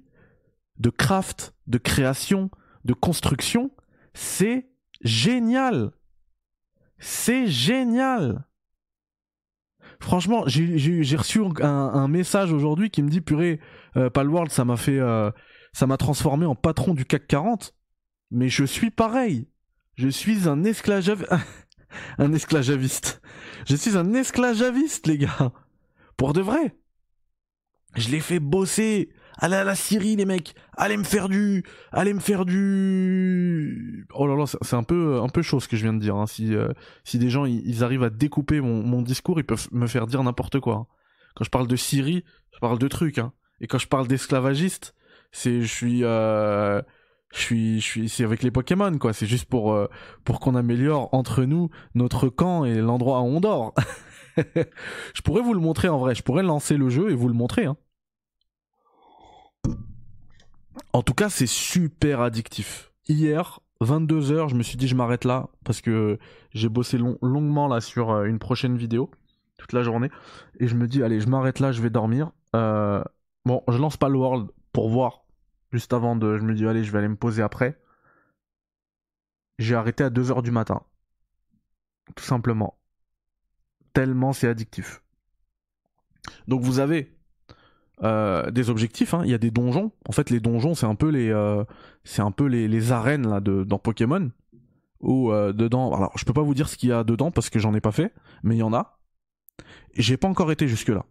de craft, de création, de construction, c'est génial. C'est génial. Franchement, j'ai reçu un, message aujourd'hui qui me dit purée, euh, Palworld, ça m'a fait, euh, ça m'a transformé en patron du CAC 40. Mais je suis pareil. Je suis un esclave, un esclaviste. Je suis un esclaviste, les gars. Pour de vrai. Je l'ai fait bosser. Allez à la Syrie, les mecs. Allez me faire du, allez me faire du. Oh là là, c'est un peu, un peu chaud ce que je viens de dire. Hein. Si, euh, si des gens ils arrivent à découper mon, mon, discours, ils peuvent me faire dire n'importe quoi. Hein. Quand je parle de Syrie, je parle de trucs. Hein. Et quand je parle d'esclavagiste, c'est, je suis, euh, je suis, je suis, c'est avec les Pokémon quoi. C'est juste pour, euh, pour qu'on améliore entre nous notre camp et l'endroit où on dort. je pourrais vous le montrer en vrai. Je pourrais lancer le jeu et vous le montrer. Hein. En tout cas, c'est super addictif. Hier, 22h, je me suis dit je m'arrête là parce que j'ai bossé longuement là sur euh, une prochaine vidéo toute la journée et je me dis allez, je m'arrête là, je vais dormir. Euh, bon, je lance pas le world pour voir juste avant de je me dis allez, je vais aller me poser après. J'ai arrêté à 2h du matin. Tout simplement. Tellement c'est addictif. Donc vous avez euh, des objectifs. Hein. Il y a des donjons. En fait, les donjons, c'est un peu les, euh, arènes dans Pokémon. Ou euh, dedans, alors je peux pas vous dire ce qu'il y a dedans parce que j'en ai pas fait, mais il y en a. J'ai pas encore été jusque là.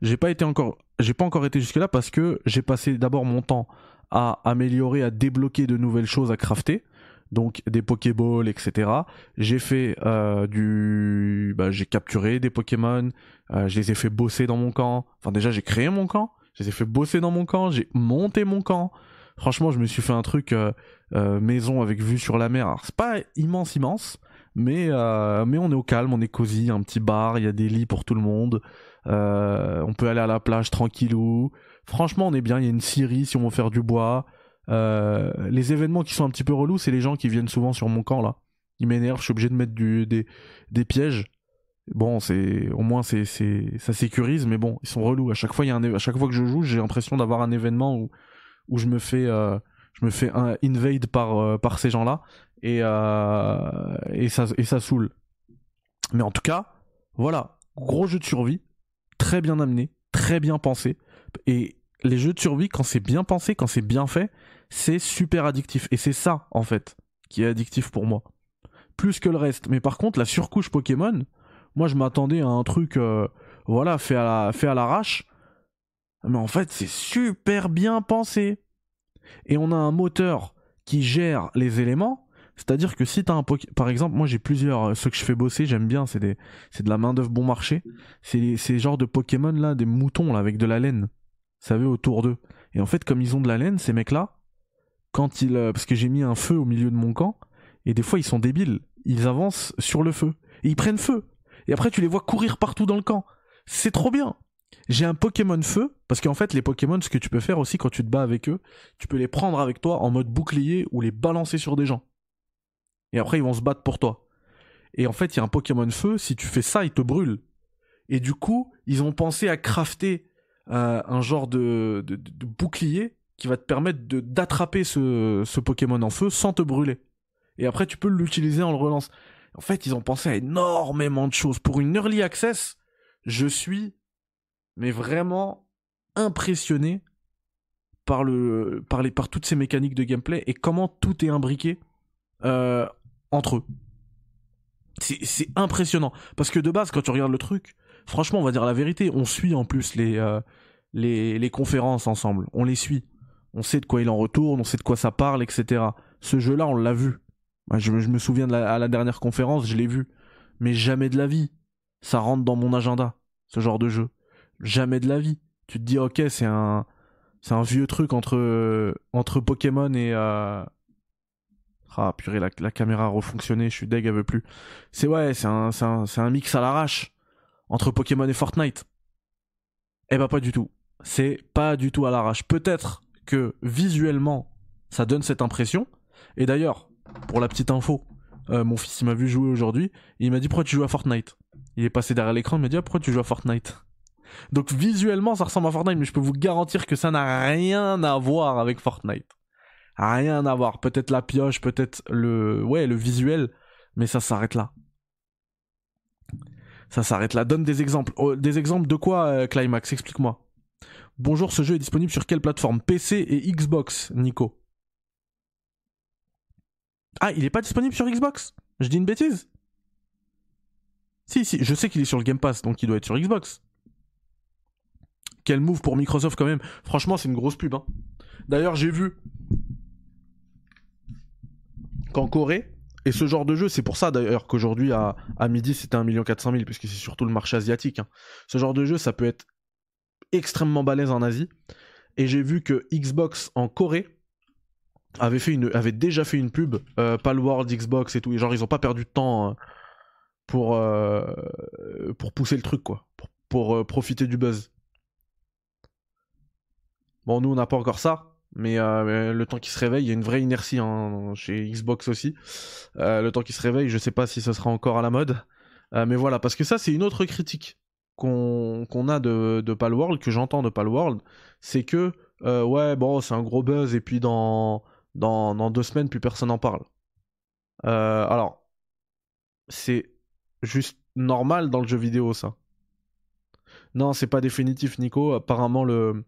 J'ai pas encore, j'ai pas encore été jusque là parce que j'ai passé d'abord mon temps à améliorer, à débloquer de nouvelles choses à crafter donc des Pokéballs, etc. J'ai fait euh, du, bah, j'ai capturé des Pokémon, euh, je les ai fait bosser dans mon camp. Enfin déjà j'ai créé mon camp, je les ai fait bosser dans mon camp, j'ai monté mon camp. Franchement, je me suis fait un truc euh, maison avec vue sur la mer. Alors c'est pas immense immense, mais mais on est au calme, on est cosy, un petit bar, il y a des lits pour tout le monde. on peut aller à la plage tranquillou. Franchement, on est bien. Il y a une scierie si on veut faire du bois. Euh, les événements qui sont un petit peu relous, c'est les gens qui viennent souvent sur mon camp là. Ils m'énervent, je suis obligé de mettre des, pièges. Bon, c'est au moins ça sécurise, mais bon, ils sont relous. À chaque fois, a à chaque fois que je joue, j'ai l'impression d'avoir un événement où je me fais euh, un invade par euh, ces gens-là ça et ça saoule. Mais en tout cas, voilà, gros jeu de survie, très bien amené, très bien pensé et les jeux de survie, quand c'est bien pensé, quand c'est bien fait, c'est super addictif. Et c'est ça, en fait, qui est addictif pour moi. Plus que le reste. Mais par contre, la surcouche Pokémon, moi je m'attendais à un truc, euh, voilà, fait à, l'arrache. Mais en fait, c'est super bien pensé. Et on a un moteur qui gère les éléments. C'est-à-dire que si t'as un Pokémon... Par exemple, moi j'ai plusieurs... Euh, ceux que je fais bosser, j'aime bien, c'est de la main d'œuvre bon marché. C'est ces genres de Pokémon là, des moutons là, avec de la laine savez, autour d'eux. Et en fait, comme ils ont de la laine, ces mecs-là, quand ils. Euh, parce que j'ai mis un feu au milieu de mon camp, et des fois ils sont débiles. Ils avancent sur le feu. Et ils prennent feu. Et après, tu les vois courir partout dans le camp. C'est trop bien. J'ai un Pokémon feu, parce qu'en fait, les Pokémon, ce que tu peux faire aussi quand tu te bats avec eux, tu peux les prendre avec toi en mode bouclier ou les balancer sur des gens. Et après, ils vont se battre pour toi. Et en fait, il y a un Pokémon feu, si tu fais ça, il te brûle. Et du coup, ils ont pensé à crafter euh, un genre de, bouclier qui va te permettre d'attraper ce, ce Pokémon en feu sans te brûler. Et après, tu peux l'utiliser en le relance. En fait, ils ont pensé à énormément de choses. Pour une early access, je suis, mais vraiment impressionné par le, par les, par toutes ces mécaniques de gameplay et comment tout est imbriqué euh, entre eux. C'est impressionnant. Parce que de base, quand tu regardes le truc, franchement, on va dire la vérité, on suit en plus les, euh, les, les conférences ensemble. On les suit. On sait de quoi il en retourne, on sait de quoi ça parle, etc. Ce jeu-là, on l'a vu. Je, me souviens de la, à la dernière conférence, je l'ai vu. Mais jamais de la vie. Ça rentre dans mon agenda, ce genre de jeu. Jamais de la vie. Tu te dis, ok, c'est un, vieux truc entre, entre Pokémon et, euh... ah purée, la, caméra a refonctionné, je suis deg, elle veut plus. C'est ouais, c'est un, un, un mix à l'arrache entre Pokémon et Fortnite. Eh ben pas du tout. C'est pas du tout à l'arrache. Peut-être que visuellement, ça donne cette impression. Et d'ailleurs, pour la petite info, euh, mon fils il m'a vu jouer aujourd'hui. il m'a dit pourquoi tu joues à Fortnite? Il est passé derrière l'écran, il m'a dit ah, pourquoi tu joues à Fortnite? Donc visuellement, ça ressemble à Fortnite, mais je peux vous garantir que ça n'a rien à voir avec Fortnite. Rien à voir. Peut-être la pioche, peut-être le, ouais, le visuel, mais ça s'arrête là. Ça s'arrête là. Donne des exemples. Oh, des exemples de quoi, euh, Climax? Explique-moi. Bonjour, ce jeu est disponible sur quelle plateforme? PC et Xbox, Nico Ah, il est pas disponible sur Xbox? Je dis une bêtise? Si, si, je sais qu'il est sur le Game Pass, donc il doit être sur Xbox. Quel move pour Microsoft quand même. Franchement, c'est une grosse pub. Hein. D'ailleurs, j'ai vu qu'en Corée, et ce genre de jeu, c'est pour ça d'ailleurs qu'aujourd'hui à, à midi c'était 1 400 000, puisque c'est surtout le marché asiatique. Hein. Ce genre de jeu, ça peut être extrêmement balèze en Asie. Et j'ai vu que Xbox en Corée avait, déjà fait une pub, euh, pas le World Xbox et tout. Et genre, ils ont pas perdu de temps. Hein. pour, pour pousser le truc, quoi. Pour, profiter du buzz. Bon, nous, on n'a pas encore ça. Mais le temps qu'il se réveille, il y a une vraie inertie hein, chez Xbox aussi. le temps qu'il se réveille, je sais pas si ce sera encore à la mode. mais voilà, parce que ça, c'est une autre critique qu'on a de, de Palworld, que j'entends de Palworld, c'est que, euh, ouais, bon, c'est un gros buzz, et puis dans, dans, deux semaines, plus personne n'en parle. Euh, alors, c'est juste normal dans le jeu vidéo, ça. Non, c'est pas définitif, Nico. Apparemment, le,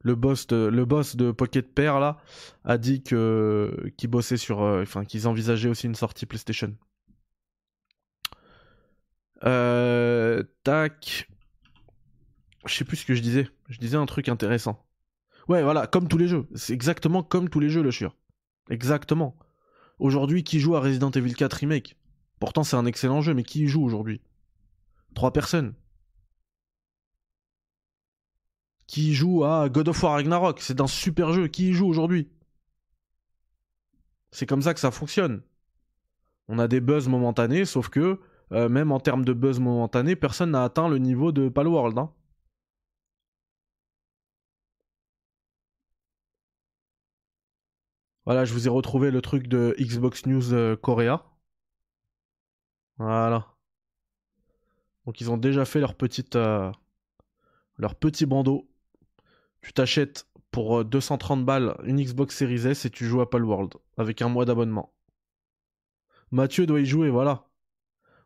le, boss, de, le boss de Pocket Pair, là, a dit que qu'ils bossaient sur... Euh, enfin, qu'ils envisageaient aussi une sortie PlayStation. Euh, tac. Je sais plus ce que je disais. Je disais un truc intéressant. Ouais, voilà, comme tous les jeux. C'est exactement comme tous les jeux, le chieur. Exactement. Aujourd'hui, qui joue à Resident Evil 4 Remake? Pourtant, c'est un excellent jeu, mais qui y joue aujourd'hui? Trois personnes. Qui joue à God of War Ragnarok? C'est un super jeu. Qui y joue aujourd'hui? C'est comme ça que ça fonctionne. On a des buzz momentanés, sauf que euh, même en termes de buzz momentané, personne n'a atteint le niveau de Palworld. Hein. Voilà, je vous ai retrouvé le truc de Xbox News euh. Voilà. Donc ils ont déjà fait leur petite euh, leur petit bandeau. Tu t'achètes pour 230 balles une Xbox Series S et tu joues à Palworld avec un mois d'abonnement. Mathieu doit y jouer, voilà.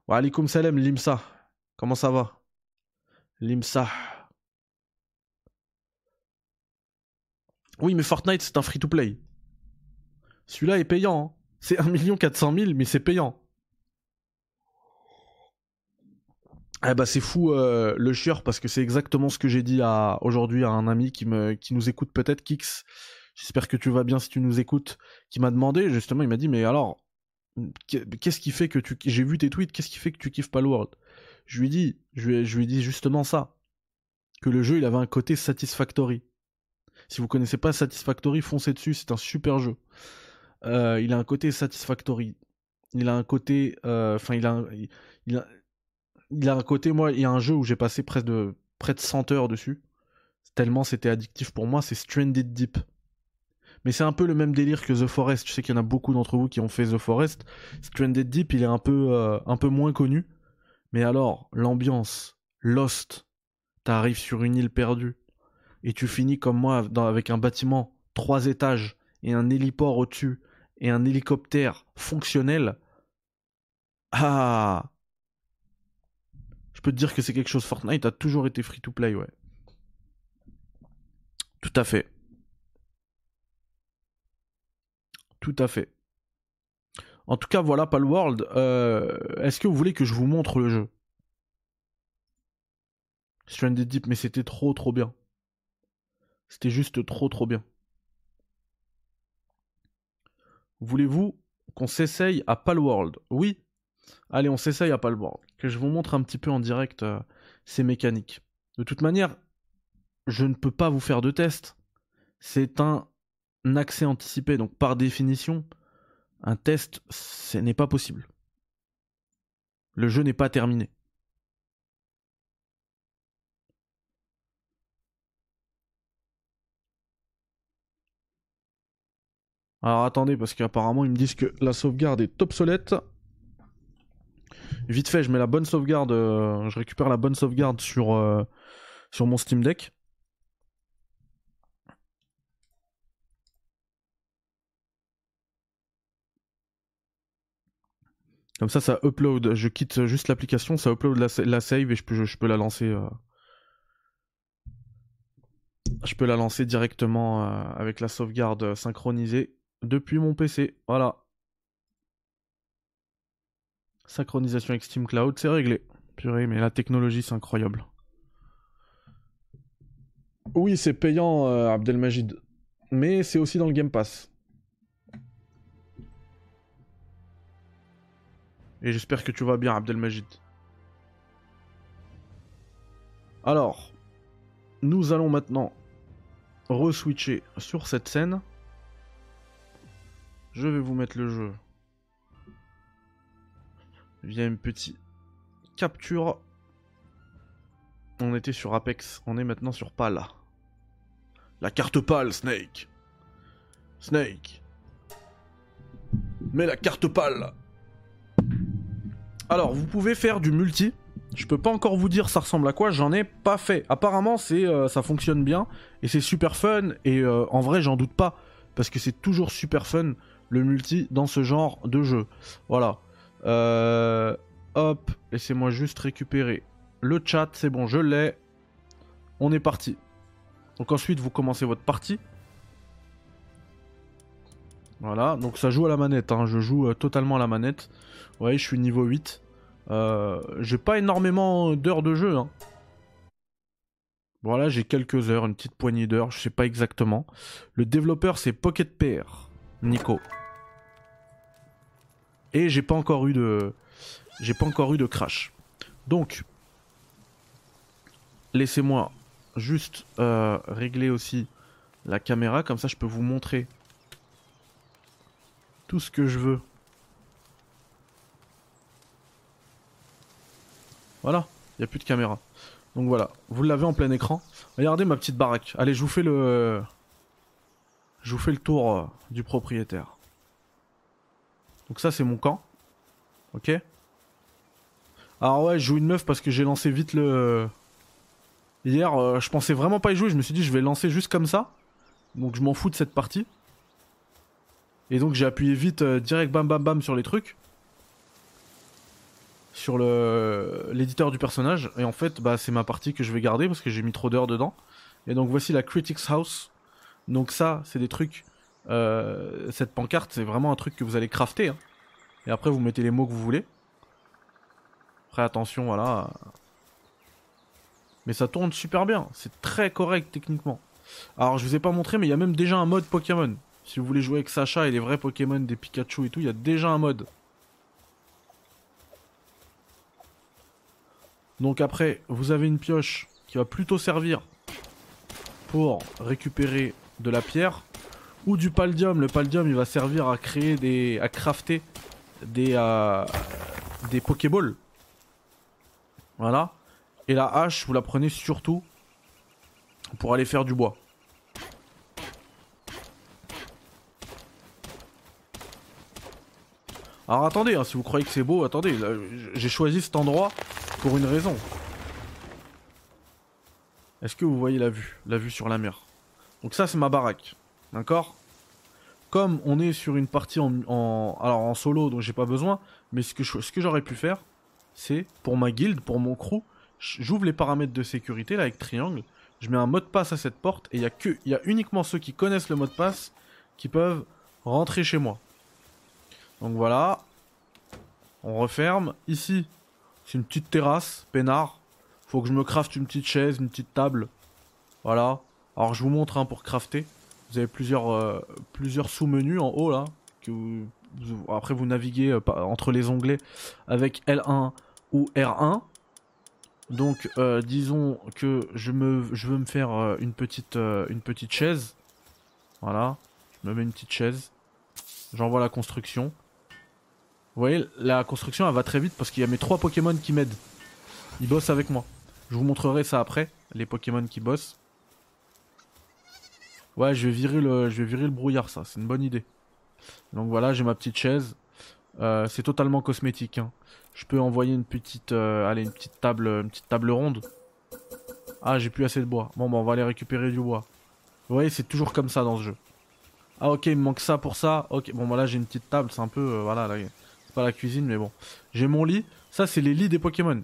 Wa alaikum salam, Limsa. Comment ça va? Limsa. Oui, mais Fortnite, c'est un free-to-play. Celui-là est payant. Hein. C'est 1 400 000, mais c'est payant. Eh bah c'est fou euh, le chieur parce que c'est exactement ce que j'ai dit aujourd'hui à un ami qui qui nous écoute peut-être Kix. J'espère que tu vas bien si tu nous écoutes. Qui m'a demandé justement, il m'a dit mais alors qu'est-ce qui fait que tu j'ai vu tes tweets qu'est-ce qui fait que tu kiffes Palworld? Je lui dis je lui, je lui dis justement ça. Que le jeu il avait un côté satisfactory. Si vous connaissez pas Satisfactory foncez dessus c'est un super jeu. Euh, il a un côté satisfactory. Il a un côté euh, enfin il a il a il a un côté moi il y a un jeu où j'ai passé près de près de 100 heures dessus. Tellement c'était addictif pour moi c'est Stranded Deep mais c'est un peu le même délire que The Forest. Je sais qu'il y en a beaucoup d'entre vous qui ont fait The Forest. Stranded Deep, il est un peu, euh, un peu moins connu. Mais alors, l'ambiance, Lost, t'arrives sur une île perdue et tu finis comme moi avec un bâtiment, trois étages et un héliport au-dessus et un hélicoptère fonctionnel. Ah Je peux te dire que c'est quelque chose. Fortnite a toujours été free to play, ouais. Tout à fait. Tout à fait. En tout cas, voilà Palworld. Euh, Est-ce que vous voulez que je vous montre le jeu? Stranded Deep, mais c'était trop trop bien. C'était juste trop trop bien. Voulez-vous qu'on s'essaye à Palworld? Oui. Allez, on s'essaye à Palworld. Que je vous montre un petit peu en direct euh, ces mécaniques. De toute manière, je ne peux pas vous faire de test. C'est un accès anticipé. Donc par définition, un test, ce n'est pas possible. Le jeu n'est pas terminé. Alors attendez, parce qu'apparemment ils me disent que la sauvegarde est obsolète. Vite fait, je mets la bonne sauvegarde, euh, je récupère la bonne sauvegarde sur, euh, sur mon Steam Deck. Comme ça, ça upload. Je quitte juste l'application, ça upload la, save et je peux, je, peux la lancer. Euh, je peux la lancer directement euh, avec la sauvegarde synchronisée depuis mon PC. Voilà. Synchronisation avec Steam Cloud, c'est réglé. Purée, mais la technologie, c'est incroyable. Oui, c'est payant, euh, Abdelmajid. Mais c'est aussi dans le Game Pass. Et j'espère que tu vas bien, Abdelmajid. Alors, nous allons maintenant re-switcher sur cette scène. Je vais vous mettre le jeu via une, petite capture. On était sur Apex, on est maintenant sur PAL. La carte PAL, Snake. Snake. Mais la carte PAL. Alors, vous pouvez faire du multi. Je peux pas encore vous dire ça ressemble à quoi, j'en ai pas fait. Apparemment, euh, ça fonctionne bien et c'est super fun et euh, en vrai, j'en doute pas parce que c'est toujours super fun le multi dans ce genre de jeu. Voilà. Euh, hop, laissez-moi juste récupérer le chat, c'est bon, je l'ai. On est parti. Donc ensuite, vous commencez votre partie. Voilà, donc ça joue à la manette, hein. je joue totalement à la manette. Vous voyez, je suis niveau 8. Euh, j'ai pas énormément d'heures de jeu. Hein. Voilà, j'ai quelques heures, une petite poignée d'heures, je sais pas exactement. Le développeur c'est Pocket Pair, Nico. Et j'ai pas encore eu de j'ai pas encore eu de crash. Donc laissez-moi juste euh, régler aussi la caméra comme ça je peux vous montrer tout ce que je veux Voilà, il n'y a plus de caméra. Donc voilà, vous l'avez en plein écran. Regardez ma petite baraque. Allez, je vous fais le... Je vous fais le tour euh, du propriétaire. Donc ça, c'est mon camp. Ok Alors ouais, je joue une meuf parce que j'ai lancé vite le... Hier, euh, je pensais vraiment pas y jouer. Je me suis dit, je vais lancer juste comme ça. Donc je m'en fous de cette partie. Et donc j'ai appuyé vite, euh, direct bam bam bam sur les trucs sur le l'éditeur du personnage. Et en fait bah c'est ma partie que je vais garder parce que j'ai mis trop d'heures dedans. Et donc voici la Critics House. Donc ça c'est des trucs euh, cette pancarte c'est vraiment un truc que vous allez crafter hein. et après vous mettez les mots que vous voulez. Après attention voilà. Mais ça tourne super bien. C'est très correct techniquement. Alors je vous ai pas montré mais il y a même déjà un mode Pokémon. Si vous voulez jouer avec Sacha et les vrais Pokémon des Pikachu et tout il y a déjà un mode Donc après, vous avez une pioche qui va plutôt servir pour récupérer de la pierre ou du paldium. Le paldium, il va servir à créer des, à crafter des, euh, des Pokéballs. Voilà. Et la hache, vous la prenez surtout pour aller faire du bois. Alors attendez, hein, si vous croyez que c'est beau, attendez, j'ai choisi cet endroit pour une raison. Est-ce que vous voyez la vue? La vue sur la mer. Donc ça c'est ma baraque. D'accord? Comme on est sur une partie en, solo donc j'ai pas besoin, mais ce que, ce que j'aurais pu faire, c'est pour ma guilde, pour mon crew, j'ouvre les paramètres de sécurité là avec triangle, je mets un mot de passe à cette porte et il y a que il y a uniquement ceux qui connaissent le mot de passe qui peuvent rentrer chez moi. Donc voilà. On referme. Ici, c'est une petite terrasse, peinard. Faut que je me crafte une petite chaise, une petite table. Voilà. Alors je vous montre un pour crafter. Vous avez plusieurs, euh, plusieurs sous-menus en haut là. Après vous naviguez euh, entre les onglets avec L1 ou R1. Donc euh, disons que je, me, je veux me faire une, petite, une petite chaise. Voilà. Je me mets une petite chaise. J'envoie la construction. Vous voyez, la construction elle va très vite parce qu'il y a mes trois Pokémon qui m'aident. Ils bossent avec moi. Je vous montrerai ça après, les Pokémon qui bossent. Ouais, je vais virer le, je vais virer brouillard, ça, c'est une bonne idée. Donc voilà, j'ai ma petite chaise. Euh, c'est totalement cosmétique. Hein. Je peux envoyer une petite, euh, allez, une petite table, petite table ronde. Ah, j'ai plus assez de bois. Bon, bah, on va aller récupérer du bois. Vous voyez, c'est toujours comme ça dans ce jeu. Ah, ok, il me manque ça pour ça. Ok, bon, bah j'ai une petite table, c'est un peu, euh, voilà, là, pas la cuisine, mais bon. J'ai mon lit. Ça, c'est les lits des Pokémon.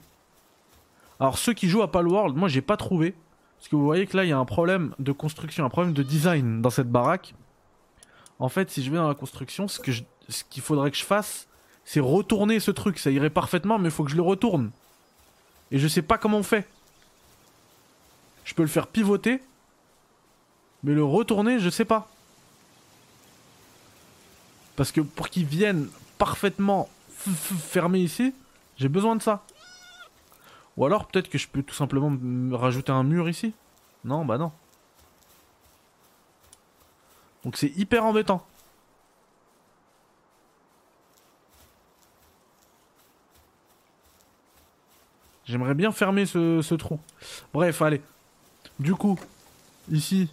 Alors, ceux qui jouent à Palworld, moi, j'ai pas trouvé. Parce que vous voyez que là, il y a un problème de construction, un problème de design dans cette baraque. En fait, si je vais dans la construction, ce qu'il faudrait que je fasse, c'est retourner ce truc. Ça irait parfaitement, mais il faut que je le retourne. Et je sais pas comment on fait. Je peux le faire pivoter. Mais le retourner, je sais pas. Parce que pour qu'il vienne parfaitement fermé ici, j'ai besoin de ça. Ou alors peut-être que je peux tout simplement rajouter un mur ici. Non, bah non. Donc c'est hyper embêtant. J'aimerais bien fermer ce, ce trou. Bref, allez. Du coup, ici,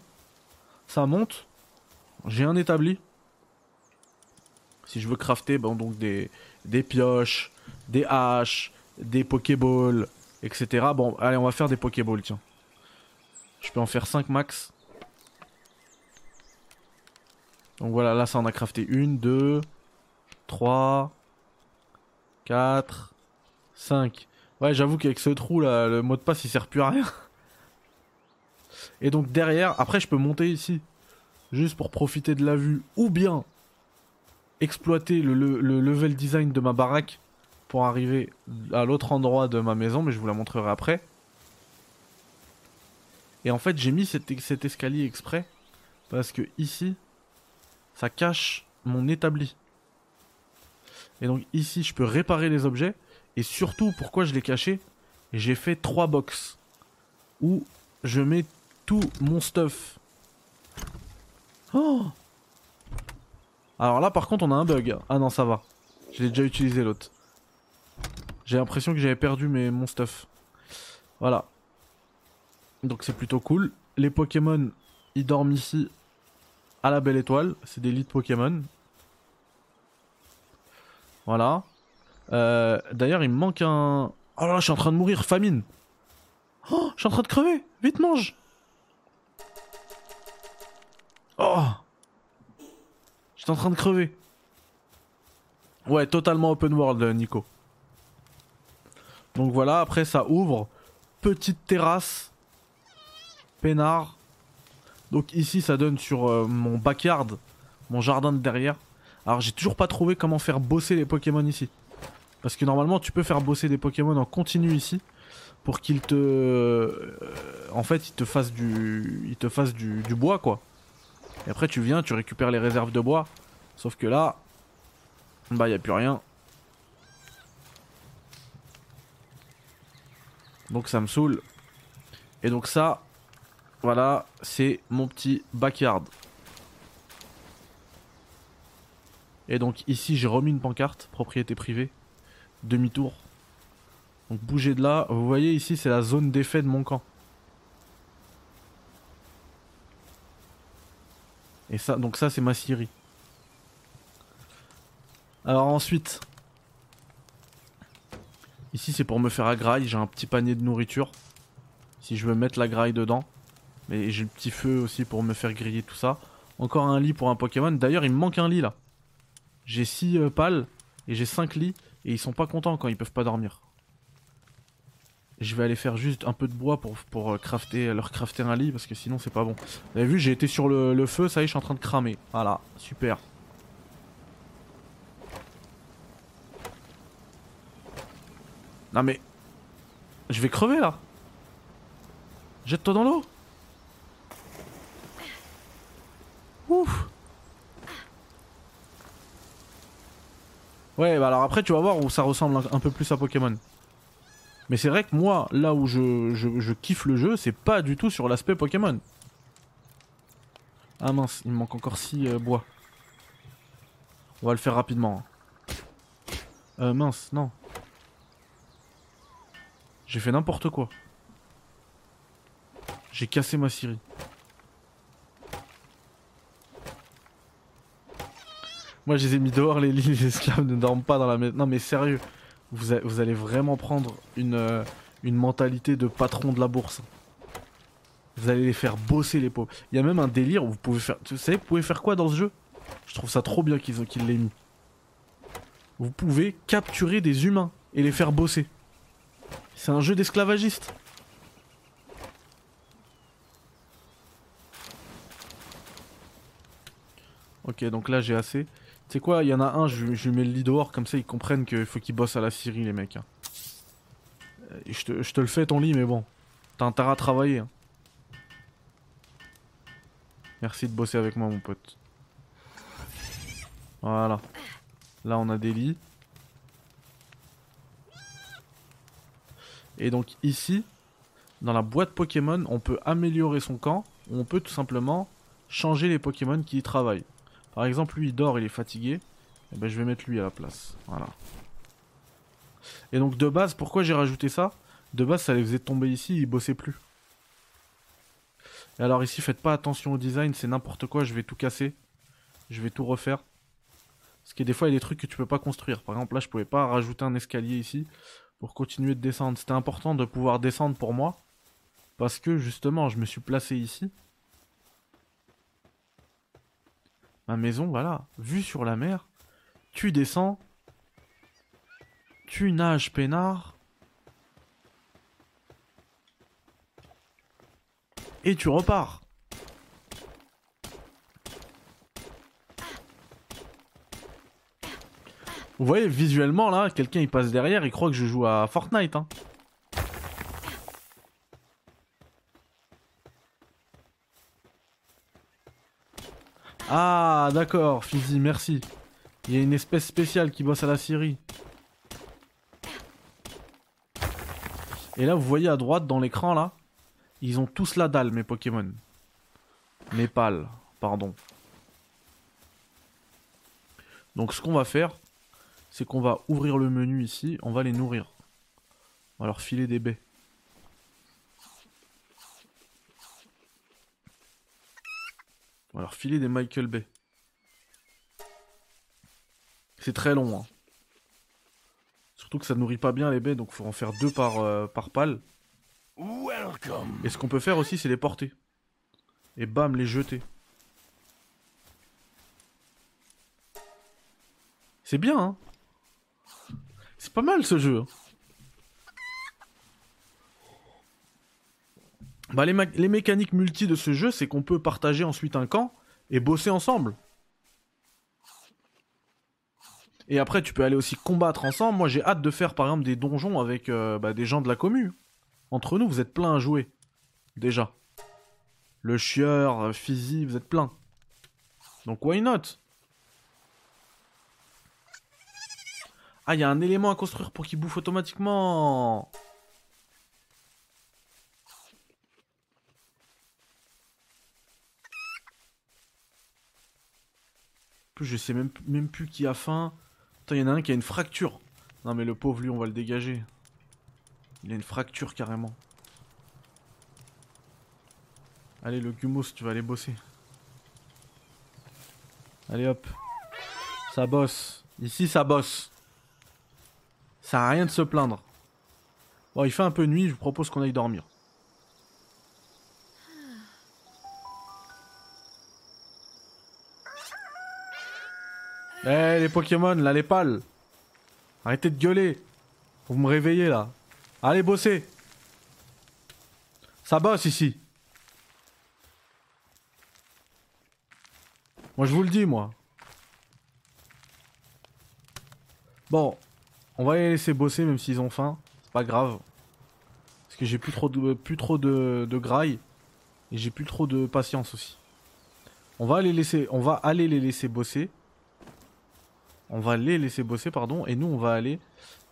ça monte. J'ai un établi. Si je veux crafter, bon, donc des, pioches, des haches, des pokéballs, etc. Bon, allez, on va faire des pokéballs, tiens. Je peux en faire 5 max. Donc voilà, là ça en a crafté 1, 2, 3, 4, 5. Ouais, j'avoue qu'avec ce trou là, le mot de passe il sert plus à rien. Et donc derrière, après je peux monter ici. Juste pour profiter de la vue. Ou bien exploiter le, level design de ma baraque pour arriver à l'autre endroit de ma maison, mais je vous la montrerai après. Et en fait j'ai mis cet, escalier exprès. Parce que ici, ça cache mon établi. Et donc ici, je peux réparer les objets. Et surtout, pourquoi je l'ai caché? J'ai fait trois box où je mets tout mon stuff. Oh Alors là, par contre, on a un bug. Ah non, ça va. Je l'ai déjà utilisé l'autre. J'ai l'impression que j'avais perdu mes, mon stuff. Voilà. Donc c'est plutôt cool. Les Pokémon, ils dorment ici à la belle étoile. C'est des lits Pokémon. Voilà. Euh, d'ailleurs, il me manque un... Oh là, je suis en train de mourir, famine. Oh, je suis en train de crever. Vite, mange. Oh. En train de crever. Ouais, totalement open world, Nico. Donc voilà, après ça ouvre. Petite terrasse. Peinard. Donc ici ça donne sur euh, mon backyard, mon jardin de derrière. Alors j'ai toujours pas trouvé comment faire bosser les Pokémon ici. Parce que normalement tu peux faire bosser des Pokémon en continu ici. Pour qu'ils te... Euh, en fait ils te fassent du... Fassent du bois quoi. Et après tu viens, tu récupères les réserves de bois. Sauf que là... Bah y a plus rien. Donc ça me saoule. Et donc ça, voilà, c'est mon petit backyard. Et donc ici j'ai remis une pancarte, propriété privée, demi-tour. Donc bougez de là, vous voyez ici c'est la zone d'effet de mon camp. Et ça, donc ça c'est ma scierie. Alors ensuite, ici c'est pour me faire la graille, j'ai un petit panier de nourriture. Si je veux mettre la graille dedans. Mais j'ai le petit feu aussi pour me faire griller tout ça. Encore un lit pour un Pokémon. D'ailleurs, il me manque un lit là. J'ai 6 euh, pales et j'ai 5 lits. Et ils sont pas contents quand ils peuvent pas dormir. Je vais aller faire juste un peu de bois pour, euh, crafter, leur crafter un lit parce que sinon c'est pas bon. Vous avez vu, j'ai été sur le feu, ça y est, je suis en train de cramer. Voilà, super. Non mais... Je vais crever là Jette-toi dans l'eau Ouf Ouais, bah alors après tu vas voir où ça ressemble un peu plus à Pokémon. Mais c'est vrai que moi, là où je, kiffe le jeu, c'est pas du tout sur l'aspect Pokémon. Ah mince, il me manque encore 6 euh, bois. On va le faire rapidement. Hein. Euh, mince, non. J'ai fait n'importe quoi. J'ai cassé ma scierie. Moi, je les ai mis dehors, les, les esclaves ne dorment pas dans la maison. Non, mais sérieux, vous, allez vraiment prendre une, euh, une mentalité de patron de la bourse. Vous allez les faire bosser, les pauvres. Il y a même un délire où vous pouvez faire. Vous savez, vous pouvez faire quoi dans ce jeu? Je trouve ça trop bien qu'ils qu l'aient mis. Vous pouvez capturer des humains et les faire bosser. C'est un jeu d'esclavagiste. Ok, donc là j'ai assez. Sais quoi, il y en a un, je, lui mets le lit dehors, comme ça ils comprennent qu'il faut qu'ils bossent à la Syrie, les mecs. Hein. Je, te, le fais ton lit, mais bon, t'as intérêt à travailler. Hein. Merci de bosser avec moi, mon pote. Voilà. Là, on a des lits. Et donc ici, dans la boîte Pokémon, on peut améliorer son camp, ou on peut tout simplement changer les Pokémon qui y travaillent. Par exemple, lui il dort, il est fatigué. Et eh ben, je vais mettre lui à la place. Voilà. Et donc de base, pourquoi j'ai rajouté ça? De base, ça les faisait tomber ici, ils bossaient plus. Et alors ici, faites pas attention au design, c'est n'importe quoi, je vais tout casser. Je vais tout refaire. Parce que des fois, il y a des trucs que tu peux pas construire. Par exemple, là, je pouvais pas rajouter un escalier ici pour continuer de descendre. C'était important de pouvoir descendre pour moi. Parce que, justement, je me suis placé ici. Ma maison, voilà, vue sur la mer. Tu descends. Tu nages peinard. Et tu repars. Vous voyez, visuellement, là, quelqu'un il passe derrière, il croit que je joue à Fortnite. Hein. Ah, d'accord, Fizi, merci. Il y a une espèce spéciale qui bosse à la Syrie. Et là, vous voyez à droite, dans l'écran, là, ils ont tous la dalle, mes Pokémon. Mes pales, pardon. Donc, ce qu'on va faire, c'est qu'on va ouvrir le menu ici, on va les nourrir. On va leur filer des baies. On va leur filer des Michael Bay. C'est très long. Hein. Surtout que ça nourrit pas bien les baies, donc il faut en faire deux par, euh, par pale. Et ce qu'on peut faire aussi, c'est les porter. Et bam, les jeter. C'est bien, hein c'est pas mal ce jeu. Bah, les, mécaniques multi de ce jeu, c'est qu'on peut partager ensuite un camp et bosser ensemble. Et après, tu peux aller aussi combattre ensemble. Moi, j'ai hâte de faire par exemple des donjons avec euh, bah, des gens de la commune. Entre nous, vous êtes plein à jouer. Déjà. Le chieur, euh, Fizi, vous êtes plein. Donc, why not? Ah, il y a un élément à construire pour qu'il bouffe automatiquement. Je sais même, même plus qui a faim. Attends, il y en a un qui a une fracture. Non mais le pauvre lui, on va le dégager. Il a une fracture carrément. Allez le Gumos, tu vas aller bosser. Allez hop. Ça bosse. Ici ça bosse. Ça a rien de se plaindre. Bon, il fait un peu nuit, je vous propose qu'on aille dormir. Eh les Pokémon, là les pales Arrêtez de gueuler Vous me réveillez là Allez bosser Ça bosse ici Moi je vous le dis moi Bon on va les laisser bosser même s'ils ont faim. C'est pas grave. Parce que j'ai plus trop de, plus trop de, de graille. Et j'ai plus trop de patience aussi. On va les laisser, on va aller les laisser bosser. On va les laisser bosser, pardon. Et nous, on va aller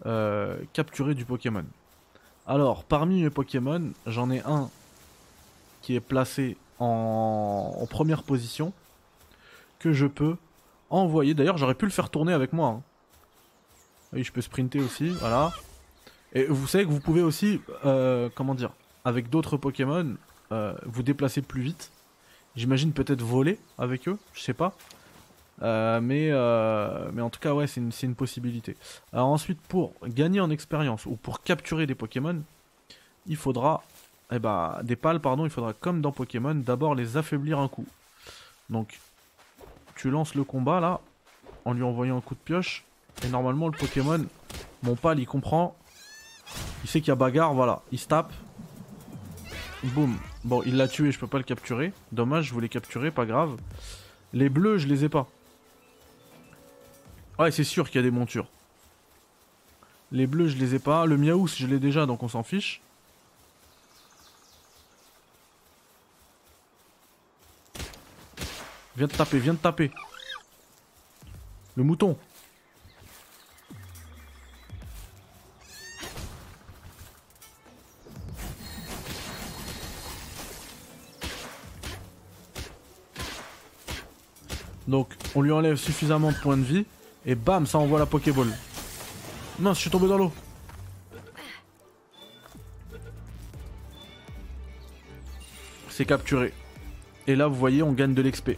euh, capturer du Pokémon. Alors, parmi mes Pokémon, j'en ai un qui est placé en, première position. Que je peux envoyer. D'ailleurs, j'aurais pu le faire tourner avec moi. Hein. Oui, je peux sprinter aussi, voilà. Et vous savez que vous pouvez aussi, euh, comment dire, avec d'autres Pokémon, euh, vous déplacer plus vite. J'imagine peut-être voler avec eux, je sais pas. Euh, mais, mais en tout cas, ouais, c'est une, une, possibilité. Alors ensuite, pour gagner en expérience ou pour capturer des Pokémon, il faudra, eh ben, des pales, pardon, il faudra comme dans Pokémon, d'abord les affaiblir un coup. Donc, tu lances le combat là, en lui envoyant un coup de pioche. Et normalement, le Pokémon, mon pal, il comprend. Il sait qu'il y a bagarre, voilà. Il se tape. Boum. Bon, il l'a tué, je peux pas le capturer. Dommage, je voulais capturer, pas grave. Les bleus, je les ai pas. Ouais, c'est sûr qu'il y a des montures. Les bleus, je les ai pas. Le Miaous, je l'ai déjà, donc on s'en fiche. Viens de taper, viens de taper. Le mouton. Donc on lui enlève suffisamment de points de vie et bam, ça envoie la Pokéball. Mince, je suis tombé dans l'eau. C'est capturé. Et là, vous voyez, on gagne de l'XP.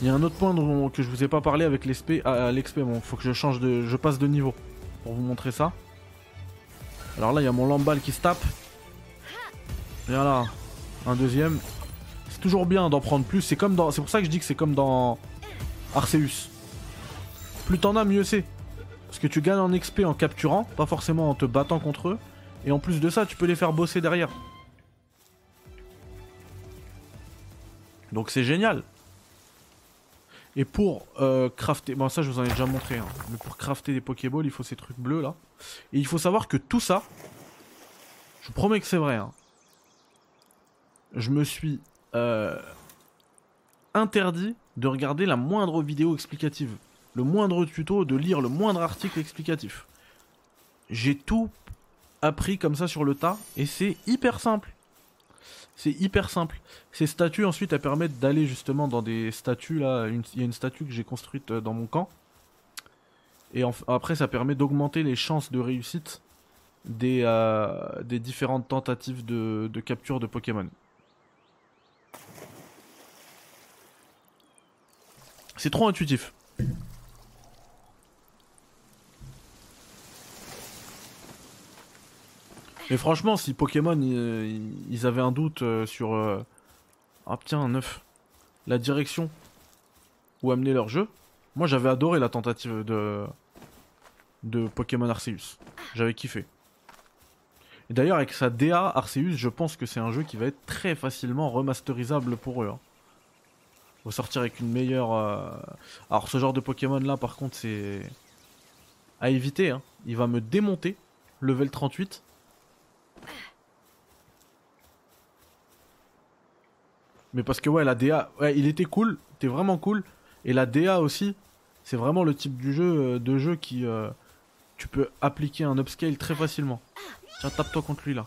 Il y a un autre point dont, que je vous ai pas parlé avec l'XP. Ah, euh, l'XP, bon, faut que je change de. Je passe de niveau pour vous montrer ça. Alors là, il y a mon lambal qui se tape. Et voilà, un deuxième. C'est toujours bien d'en prendre plus. C'est comme dans. C'est pour ça que je dis que c'est comme dans Arceus. Plus t'en as, mieux c'est. Parce que tu gagnes en XP en capturant, pas forcément en te battant contre eux. Et en plus de ça, tu peux les faire bosser derrière. Donc c'est génial. Et pour euh, crafter, bon ça je vous en ai déjà montré, hein. mais pour crafter des Pokéballs, il faut ces trucs bleus là. Et il faut savoir que tout ça, je vous promets que c'est vrai, hein. je me suis euh, interdit de regarder la moindre vidéo explicative, le moindre tuto, de lire le moindre article explicatif. J'ai tout appris comme ça sur le tas et c'est hyper simple. C'est hyper simple. Ces statues ensuite elles permettent d'aller justement dans des statues là. Il y a une statue que j'ai construite euh, dans mon camp. Et après ça permet d'augmenter les chances de réussite des, euh, différentes tentatives de capture de Pokémon. C'est trop intuitif. Mais franchement, si Pokémon ils, avaient un doute euh, sur. Euh, ah tiens, un. La direction où amener leur jeu. Moi j'avais adoré la tentative de. de Pokémon Arceus. J'avais kiffé. Et d'ailleurs, avec sa DA Arceus, je pense que c'est un jeu qui va être très facilement remasterisable pour eux. Hein. Va sortir avec une meilleure. Euh, alors, ce genre de Pokémon là, par contre, c'est. à éviter. Hein. Il va me démonter. Level 38. Mais parce que ouais, la DA, ouais, il était cool, était vraiment cool. Et la DA aussi, c'est vraiment le type du jeu, euh, de jeu qui, euh, tu peux appliquer un upscale très facilement. Tiens, tape-toi contre lui là.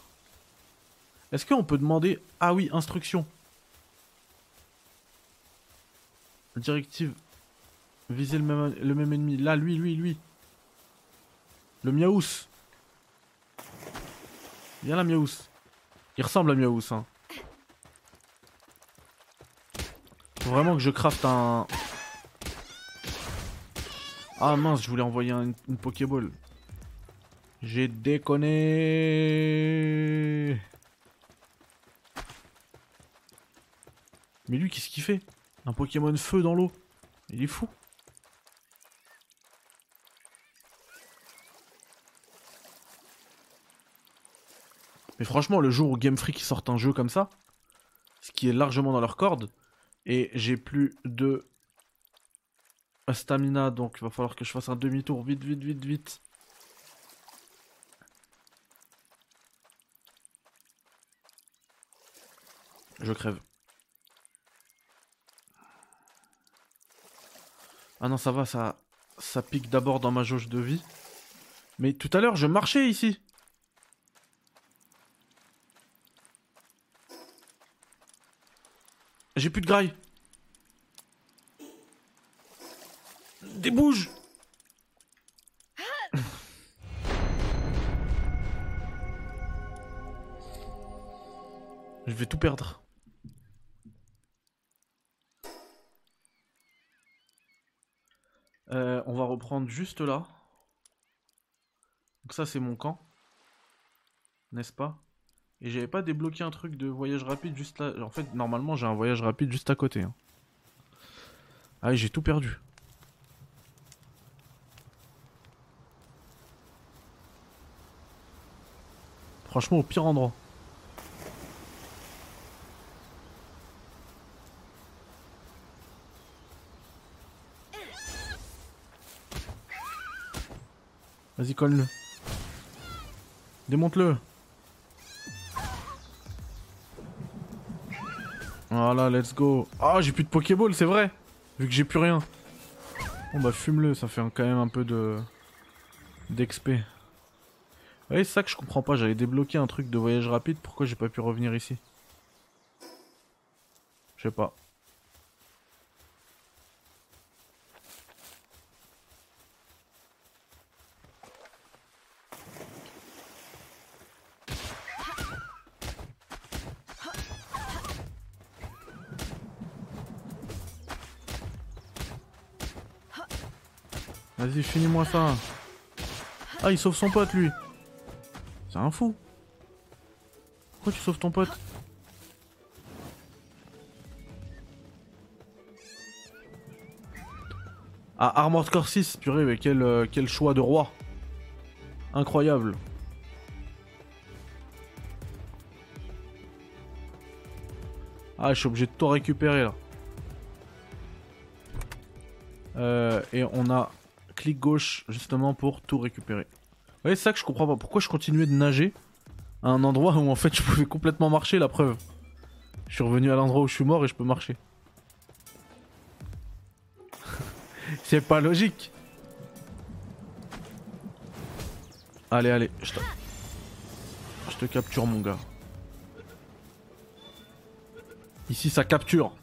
Est-ce qu'on peut demander, ah oui, instruction. Directive, viser le même, ennemi. Là, lui, lui, lui. Le Miaous. Viens là, Miaous. Il ressemble à Miaous, hein. Faut vraiment que je crafte un... Ah mince, je voulais envoyer une Pokéball. J'ai déconné. Mais lui, qu'est-ce qu'il fait? Un Pokémon feu dans l'eau. Il est fou. Mais franchement, le jour où Game Freak sort un jeu comme ça, ce qui est largement dans leur corde, et j'ai plus de stamina, donc il va falloir que je fasse un demi-tour. Vite, vite, vite, vite. Je crève. Ah non, ça va, ça, ça pique d'abord dans ma jauge de vie. Mais tout à l'heure, je marchais ici. J'ai plus de graille. Débouge Je vais tout perdre. Euh, on va reprendre juste là. Donc ça c'est mon camp. N'est-ce pas? Et j'avais pas débloqué un truc de voyage rapide juste là. En fait, normalement, j'ai un voyage rapide juste à côté. Hein. Ah, j'ai tout perdu. Franchement, au pire endroit. Vas-y, colle-le. Démonte-le. Voilà, let's go. Ah, j'ai plus de Pokéball, c'est vrai. Vu que j'ai plus rien. Bon bah fume-le, ça fait quand même un peu de... d'XP. Ouais, c'est ça que je comprends pas, j'avais débloqué un truc de voyage rapide, pourquoi j'ai pas pu revenir ici? Je sais pas. Finis-moi ça. Ah, il sauve son pote, lui. C'est un fou. Pourquoi tu sauves ton pote Ah, Armored Core 6, purée, mais quel, euh, quel choix de roi. Incroyable. Ah, je suis obligé de tout récupérer là. Euh, et on a clic gauche justement pour tout récupérer. Vous voyez, ça que je comprends pas. Pourquoi je continuais de nager à un endroit où en fait je pouvais complètement marcher, la preuve? Je suis revenu à l'endroit où je suis mort et je peux marcher. c'est pas logique. Allez, allez. Je te capture mon gars. Ici ça capture.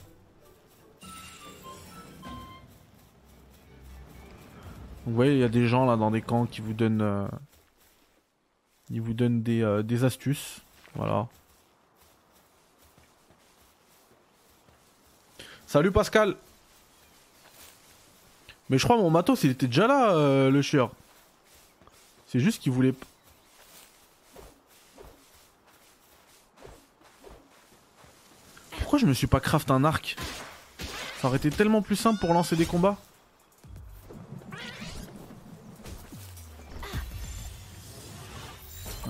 Vous voyez, il y a des gens là dans des camps qui vous donnent... Euh, ils vous donnent des, euh, astuces. Voilà. Salut Pascal Mais je crois mon matos il était déjà là euh, le chieur. C'est juste qu'il voulait... Pourquoi je me suis pas craft un arc? Ça aurait été tellement plus simple pour lancer des combats.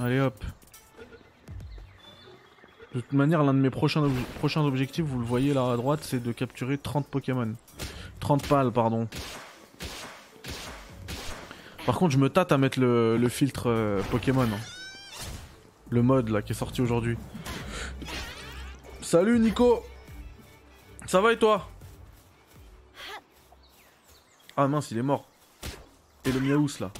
Allez hop. De toute manière, l'un de mes prochains, objectifs, vous le voyez là à droite, c'est de capturer 30 Pokémon. 30 pales, pardon. Par contre, je me tâte à mettre le, filtre euh, Pokémon. Hein. Le mode là qui est sorti aujourd'hui. Salut Nico Ça va et toi? Ah mince, il est mort. Et le Miaous là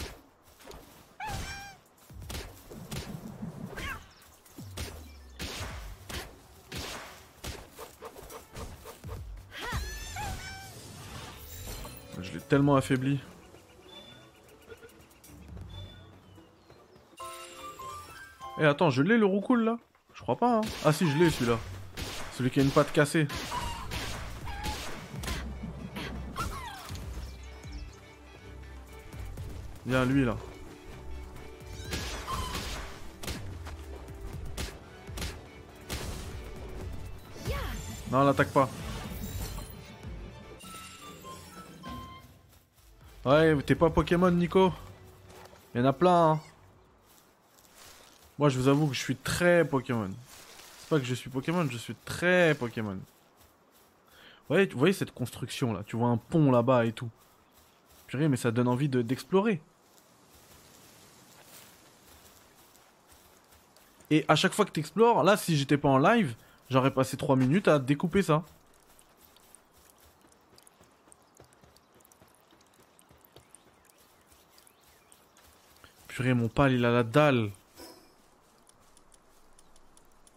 tellement affaibli. Eh attends, je l'ai le roucoule là? Je crois pas hein. Ah si je l'ai celui-là. Celui qui a une patte cassée. Viens lui là. Non, l'attaque pas. Ouais, t'es pas Pokémon, Nico? Il y en a plein, hein. Moi, je vous avoue que je suis très Pokémon. C'est pas que je suis Pokémon, je suis très Pokémon. Vous voyez cette construction là Tu vois un pont là-bas et tout. Purée, mais ça donne envie d'explorer. et à chaque fois que t'explores, là, si j'étais pas en live, j'aurais passé 3 minutes à découper ça. Purée, mon pal, il a la dalle.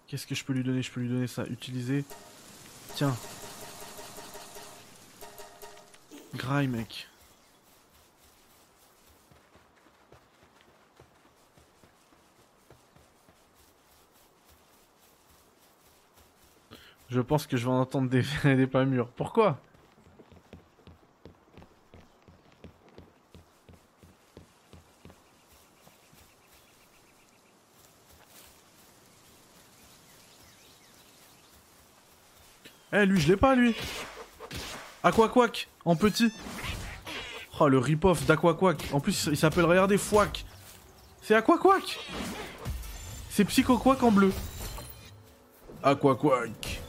Qu'est-ce que je peux lui donner? Je peux lui donner ça. Utiliser. Tiens. Graille, mec. Je pense que je vais en entendre des, des pas mûrs. Pourquoi? Eh, lui, je l'ai pas, lui. Aquaquack, en petit. Oh, le rip-off d'Aquaquack. En plus, il s'appelle, regardez, Fouac. C'est Aquaquack. C'est Psychoquack en bleu. Aquaquack.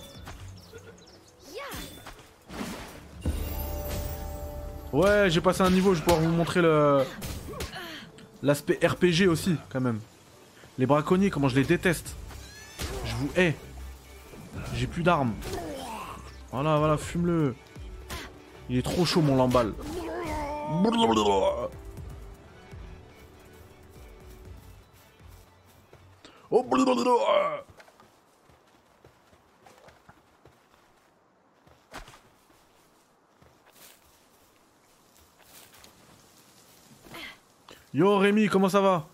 Ouais, j'ai passé un niveau, je vais pouvoir vous montrer le... L'aspect RPG aussi, quand même. Les braconniers, comment je les déteste. Je vous hais. J'ai plus d'armes. Voilà, voilà, fume-le. Il est trop chaud, mon lamballe. Oh, Yo Rémi, comment ça va?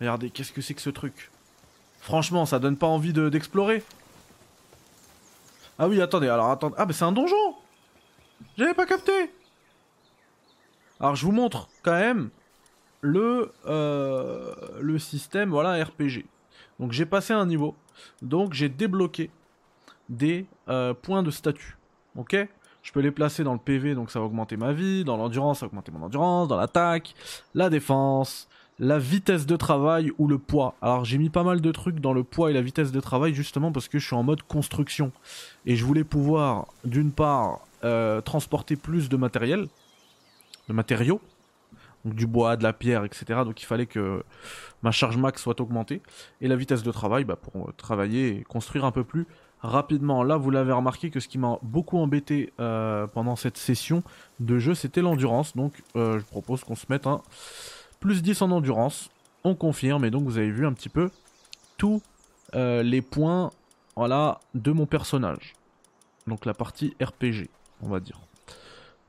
Regardez, qu'est-ce que c'est que ce truc? Franchement, ça donne pas envie d'explorer? Ah oui, attendez, alors attendez. Ah, mais c'est un donjon J'avais pas capté Alors je vous montre quand même le, euh, système voilà RPG. Donc j'ai passé un niveau. Donc j'ai débloqué des euh, points de statut. Ok? Je peux les placer dans le PV, donc ça va augmenter ma vie. Dans l'endurance, ça va augmenter mon endurance. Dans l'attaque, la défense, la vitesse de travail ou le poids. Alors j'ai mis pas mal de trucs dans le poids et la vitesse de travail justement parce que je suis en mode construction. Et je voulais pouvoir d'une part euh, transporter plus de matériel, de matériaux, donc du bois, de la pierre, etc. Donc il fallait que ma charge max soit augmentée. Et la vitesse de travail bah, pour euh, travailler et construire un peu plus rapidement. Là, vous l'avez remarqué que ce qui m'a beaucoup embêté euh, pendant cette session de jeu, c'était l'endurance. Donc je propose qu'on se mette un plus 10 en endurance. On confirme et donc vous avez vu un petit peu tous euh, les points voilà, de mon personnage. Donc la partie RPG, on va dire.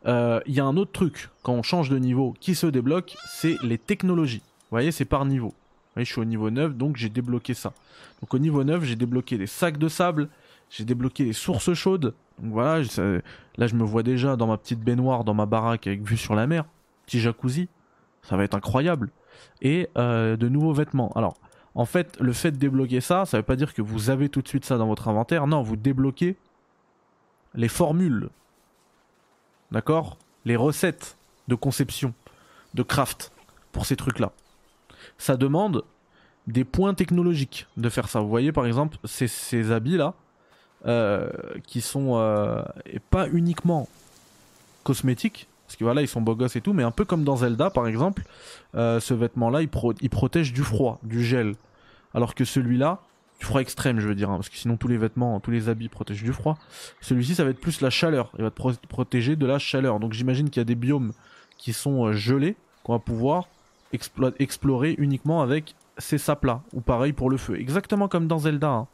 Euh, il y a un autre truc quand on change de niveau qui se débloque, c'est les technologies. Vous voyez, c'est par niveau. Vous voyez, je suis au niveau 9, donc j'ai débloqué ça. Donc au niveau 9, j'ai débloqué des sacs de sable, j'ai débloqué les sources chaudes. Donc voilà, là je me vois déjà dans ma petite baignoire, dans ma baraque avec vue sur la mer. Petit jacuzzi ça va être incroyable. Et euh, de nouveaux vêtements. Alors, en fait, le fait de débloquer ça, ça veut pas dire que vous avez tout de suite ça dans votre inventaire. Non, vous débloquez les formules. D'accord? Les recettes de conception, de craft pour ces trucs-là. Ça demande des points technologiques de faire ça. Vous voyez par exemple ces, ces habits-là, euh, qui sont euh, pas uniquement cosmétiques, parce que voilà, ils sont beaux gosses et tout, mais un peu comme dans Zelda par exemple, euh, ce vêtement-là, il, protège du froid, du gel. Alors que celui-là, du froid extrême, je veux dire, hein, parce que sinon tous les vêtements, tous les habits protègent du froid. Celui-ci, ça va être plus la chaleur. Il va te protéger de la chaleur. Donc j'imagine qu'il y a des biomes qui sont euh, gelés, qu'on va pouvoir explorer uniquement avec ces sapes-là. Ou pareil pour le feu. Exactement comme dans Zelda. Hein.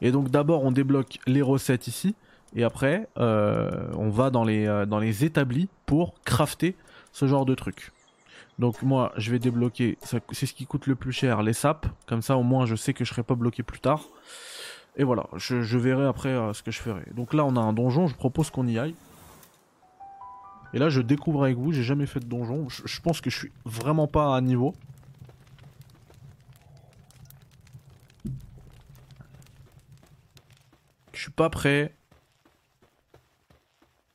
Et donc d'abord, on débloque les recettes ici. Et après, euh, on va dans les, euh, dans les établis pour crafter ce genre de truc. Donc moi, je vais débloquer, c'est ce qui coûte le plus cher, les sapes. Comme ça, au moins, je sais que je serai pas bloqué plus tard. Et voilà, je, verrai après euh, ce que je ferai. Donc là, on a un donjon, je propose qu'on y aille. Et là, je découvre avec vous, j'ai jamais fait de donjon. Je, je pense que je suis vraiment pas à niveau. Je suis pas prêt.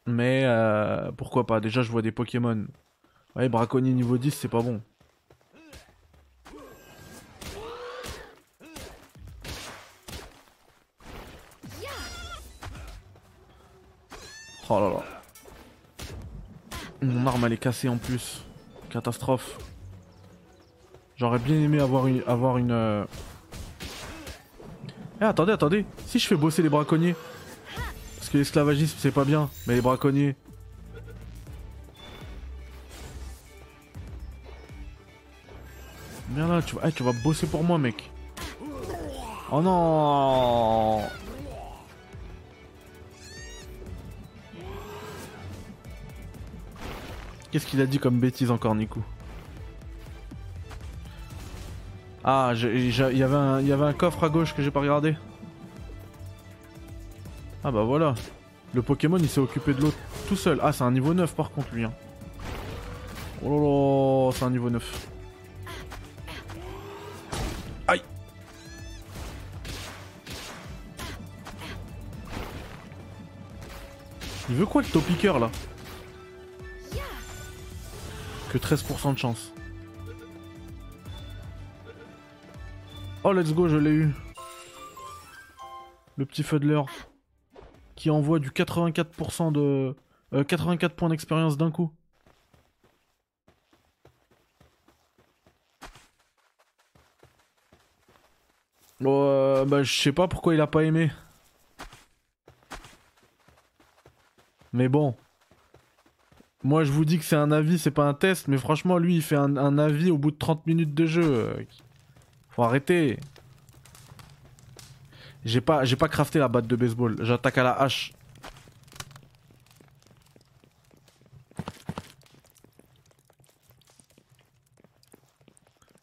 Mais euh, pourquoi pas? Déjà, je vois des Pokémon. Ouais, braconnier niveau 10, c'est pas bon. Oh là là. Mon arme elle est cassée en plus. Catastrophe. J'aurais bien aimé avoir une... Avoir euh, Eh attendez, attendez. Si je fais bosser les braconniers. Parce que l'esclavagisme c'est pas bien, mais les braconniers. Viens là, tu vas, tu vas bosser pour moi mec. Oh non Qu'est-ce qu'il a dit comme bêtise encore Nico? Ah, il y avait un coffre à gauche que j'ai pas regardé. Ah bah voilà. Le Pokémon il s'est occupé de l'autre tout seul. Ah c'est un niveau 9 par contre lui. Hein. Oh là là, c'est un niveau 9. Aïe Il veut quoi le topiqueur là? Que 13% de chance. Oh let's go, je l'ai eu. Le petit feu de l'heure qui envoie du 84% de... 84 euh, points d'expérience d'un coup. Euh, bah je sais pas pourquoi il a pas aimé. Mais bon. Moi je vous dis que c'est un avis, c'est pas un test, mais franchement lui il fait un, un avis au bout de 30 minutes de jeu. Faut arrêter. J'ai pas, crafté la batte de baseball. J'attaque à la hache.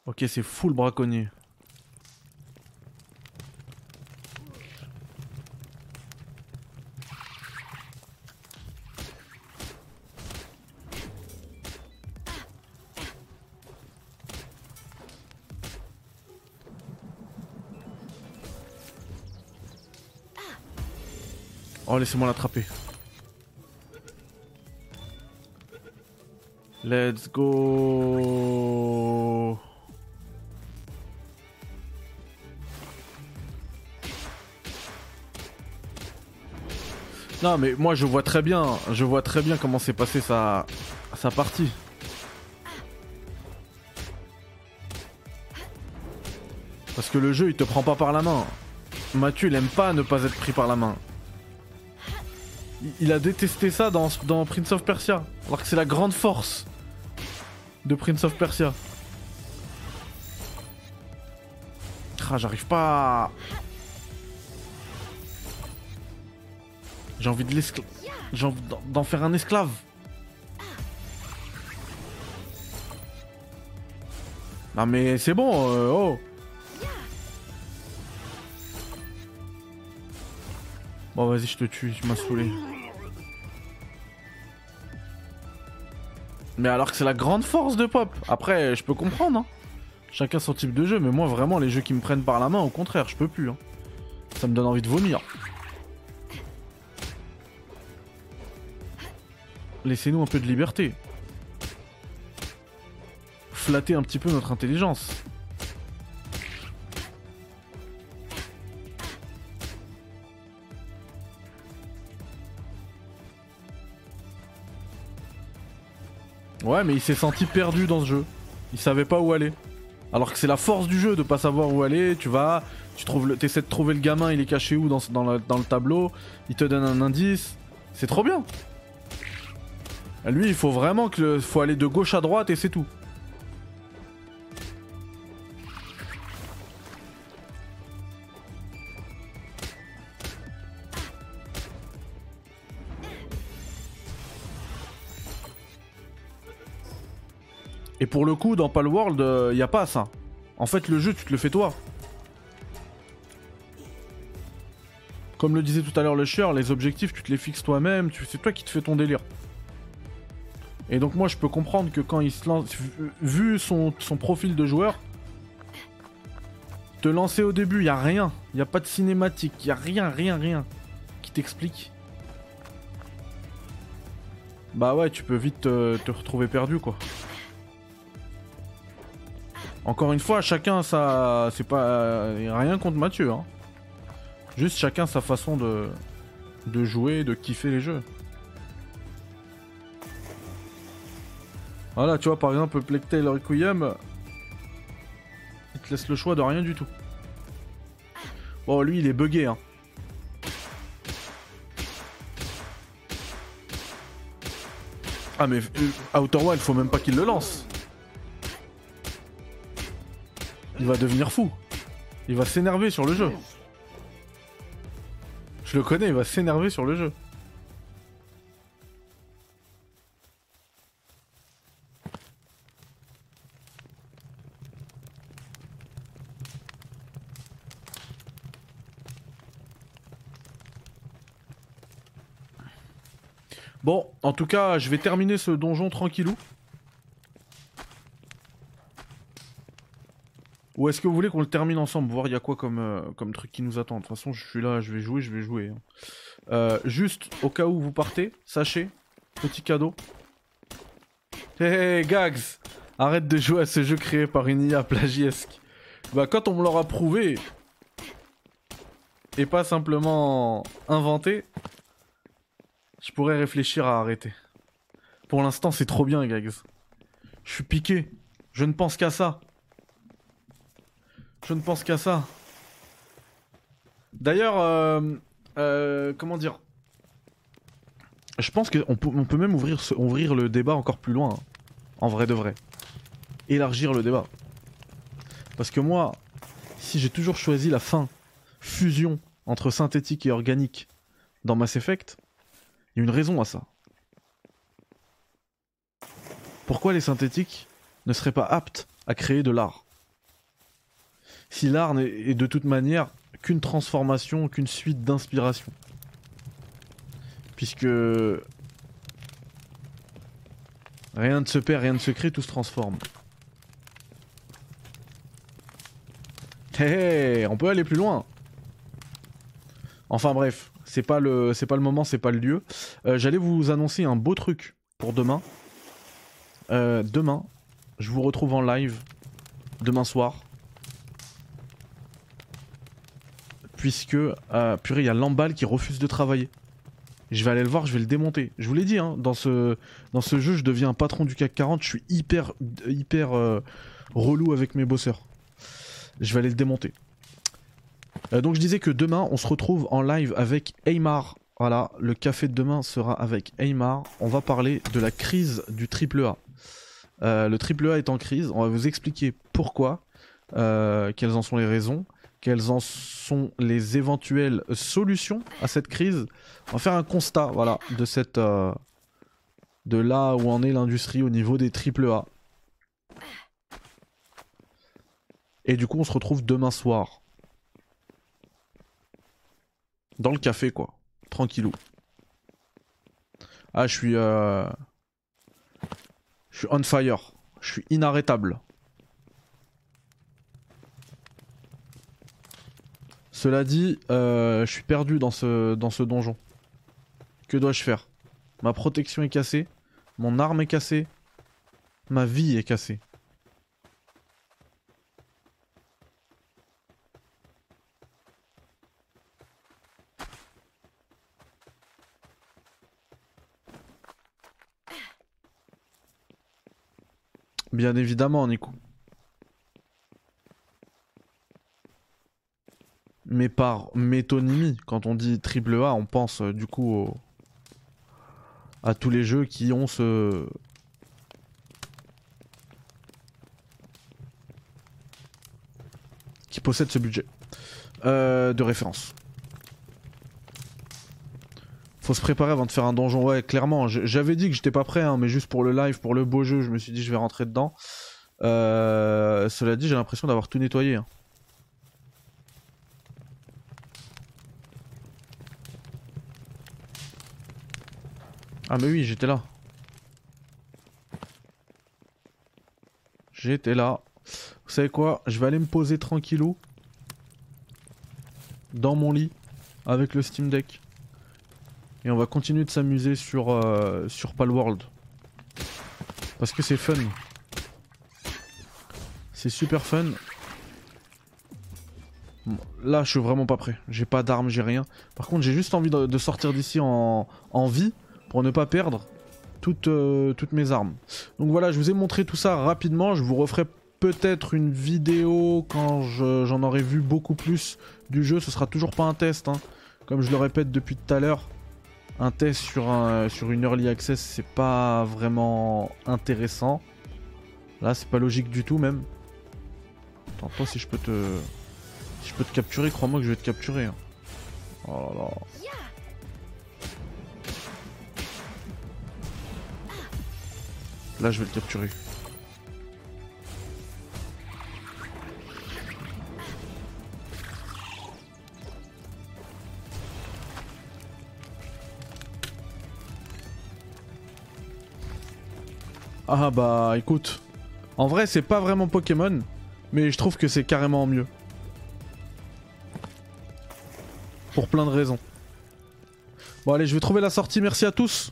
Ok, c'est full braconnier. Laissez-moi l'attraper. Let's go. Non mais moi je vois très bien, je vois très bien comment s'est passé sa, sa partie. Parce que le jeu il te prend pas par la main. Mathieu il aime pas ne pas être pris par la main. Il a détesté ça dans, Prince of Persia. Alors que c'est la grande force de Prince of Persia. Ah, j'arrive pas à... J'ai envie de d'en faire un esclave. Non mais c'est bon, euh, oh Bon vas-y je te tue, tu m'as saoulé. Mais alors que c'est la grande force de Pop. Après, je peux comprendre. Hein. Chacun son type de jeu, mais moi vraiment les jeux qui me prennent par la main, au contraire, je peux plus. Hein. Ça me donne envie de vomir. Laissez-nous un peu de liberté. Flatter un petit peu notre intelligence. Ouais, mais il s'est senti perdu dans ce jeu. Il savait pas où aller. Alors que c'est la force du jeu de pas savoir où aller. Tu vas, tu trouves, le, essaies de trouver le gamin, il est caché où dans, le tableau. Il te donne un indice. C'est trop bien. Lui, il faut vraiment que, faut aller de gauche à droite et c'est tout. Et pour le coup, dans Palworld, il euh, a pas ça. En fait, le jeu, tu te le fais toi. Comme le disait tout à l'heure le chieur, les objectifs, tu te les fixes toi-même, c'est toi qui te fais ton délire. Et donc moi, je peux comprendre que quand il se lance, vu son, profil de joueur, te lancer au début, il a rien, il a pas de cinématique, il a rien, rien, rien qui t'explique. Bah ouais, tu peux vite te retrouver perdu quoi. Encore une fois, chacun ça, c'est pas rien contre Mathieu. Hein. Juste chacun sa façon de de jouer, de kiffer les jeux. Voilà, tu vois par exemple Plectail Requiem, il te laisse le choix de rien du tout. Bon, lui il est bugué hein. Ah mais euh, Outer Wild, faut même pas qu'il le lance. Il va devenir fou. Il va s'énerver sur le jeu. Je le connais, il va s'énerver sur le jeu. Bon, en tout cas, je vais terminer ce donjon tranquillou. Ou est-ce que vous voulez qu'on le termine ensemble Voir il y a quoi comme, euh, comme truc qui nous attend. De toute façon, je suis là, je vais jouer, je vais jouer. Hein. Euh, juste, au cas où vous partez, sachez, petit cadeau. Hey, Gags Arrête de jouer à ce jeu créé par une IA plagiesque. Bah quand on me l'aura prouvé, et pas simplement inventé, je pourrais réfléchir à arrêter. Pour l'instant, c'est trop bien, Gags. Je suis piqué. Je ne pense qu'à ça. Je ne pense qu'à ça. D'ailleurs, euh, euh, comment dire Je pense qu'on peut, même ouvrir, ouvrir le débat encore plus loin. Hein. en vrai de vrai. Élargir le débat. Parce que moi, si j'ai toujours choisi la fin, fusion entre synthétique et organique dans Mass Effect, il y a une raison à ça. Pourquoi les synthétiques ne seraient pas aptes à créer de l'art? Si l'art n'est de toute manière qu'une transformation, qu'une suite d'inspiration. Puisque rien ne se perd, rien ne se crée, tout se transforme. Hé, on peut aller plus loin. Enfin bref, C'est pas le, pas le moment, c'est pas le lieu. Euh, j'allais vous annoncer un beau truc pour demain. Euh, demain, je vous retrouve en live demain soir. Puisque, euh, purée, il y a Lambal qui refuse de travailler. Je vais aller le voir, je vais le démonter. Je vous l'ai dit, hein, dans, ce, jeu, je deviens un patron du CAC 40. Je suis hyper, hyper relou avec mes bosseurs. Je vais aller le démonter. Euh, donc je disais que demain on se retrouve en live avec Aymar. Voilà, le café de demain sera avec Aymar. On va parler de la crise du triple A. Euh, le triple A est en crise. On va vous expliquer pourquoi, euh, quelles en sont les raisons, quelles en sont les éventuelles solutions à cette crise. On va faire un constat, voilà, de cette, de là où en est l'industrie au niveau des triple A. Et du coup, on se retrouve demain soir dans le café, quoi. Tranquillou. Ah, je suis... Euh... Je suis on fire. Je suis inarrêtable. Cela dit, euh, je suis perdu dans ce, dans ce donjon. Que dois-je faire? Ma protection est cassée. Mon arme est cassée. Ma vie est cassée. Bien évidemment, Nico. Mais par métonymie, quand on dit triple A, on pense euh, du coup à tous les jeux qui ont ce... qui possèdent ce budget euh, de référence. Faut se préparer avant de faire un donjon. Ouais, clairement. J'avais dit que j'étais pas prêt, hein, mais juste pour le live, pour le beau jeu, je me suis dit je vais rentrer dedans. Euh, cela dit, j'ai l'impression d'avoir tout nettoyé. Hein. Ah mais oui, j'étais là. J'étais là. Vous savez quoi? Je vais aller me poser tranquillou. Dans mon lit. Avec le Steam Deck. Et on va continuer de s'amuser sur, euh, sur Palworld. Parce que c'est fun. C'est super fun. là, je suis vraiment pas prêt. J'ai pas d'armes, j'ai rien. Par contre, j'ai juste envie de, sortir d'ici en, vie pour ne pas perdre toutes, euh, toutes mes armes. Donc voilà, je vous ai montré tout ça rapidement. Je vous referai peut-être une vidéo quand j'en aurai vu beaucoup plus du jeu. Ce sera toujours pas un test, hein. comme je le répète depuis tout à l'heure un test sur, un, sur une early access, c'est pas vraiment intéressant. Là, c'est pas logique du tout, même. Attends, toi, si je peux te. Si je peux te capturer, crois-moi que je vais te capturer. Hein. Oh là là. Là, je vais le capturer. Ah bah écoute. En vrai c'est pas vraiment Pokémon. Mais je trouve que c'est carrément mieux. Pour plein de raisons. Bon allez je vais trouver la sortie. Merci à tous.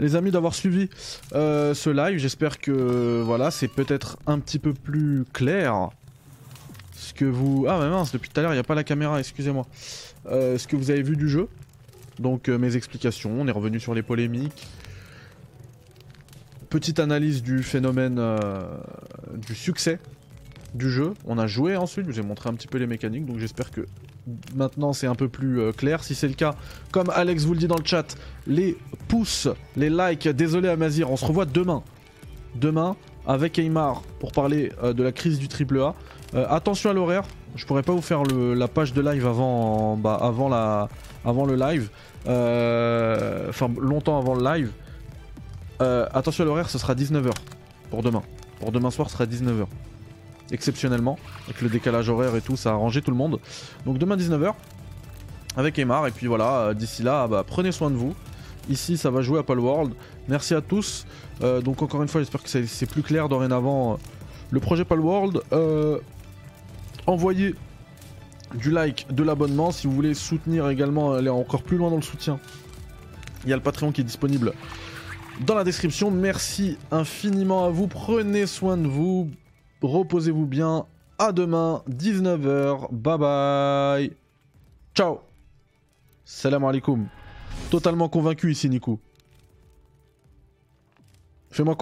Les amis d'avoir suivi euh, ce live. J'espère que voilà c'est peut-être un petit peu plus clair. Ce que vous... Ah mais mince depuis tout à l'heure il n'y a pas la caméra excusez-moi. Euh, ce que vous avez vu du jeu. Donc euh, mes explications. On est revenu sur les polémiques petite analyse du phénomène du succès du jeu. On a joué ensuite, je vous ai montré un petit peu les mécaniques, donc j'espère que maintenant c'est un peu plus euh, clair. Si c'est le cas, comme Alex vous le dit dans le chat, les pouces, les likes, désolé Amazir, on se revoit demain. Demain avec Aymar pour parler euh, de la crise du AAA. attention à l'horaire, je pourrais pas vous faire la page de live avant, bah, avant, la, avant le live. Enfin, longtemps avant le live. Euh, attention à l'horaire, ce sera 19h pour demain. Pour demain soir, ce sera 19h exceptionnellement. Avec le décalage horaire et tout, ça a arrangé tout le monde. Donc demain 19h avec Aymar. Et puis voilà, euh, d'ici là, bah, prenez soin de vous. Ici, ça va jouer à Palworld. Merci à tous. Euh, donc encore une fois, j'espère que c'est plus clair dorénavant. Euh, le projet Palworld, euh, envoyez du like, de l'abonnement. Si vous voulez soutenir également, aller encore plus loin dans le soutien, il y a le Patreon qui est disponible dans la description. Merci infiniment à vous. Prenez soin de vous. Reposez-vous bien. À demain, 19h. Bye bye. Ciao. Salam alaikum. Totalement convaincu ici, Nico. Fais-moi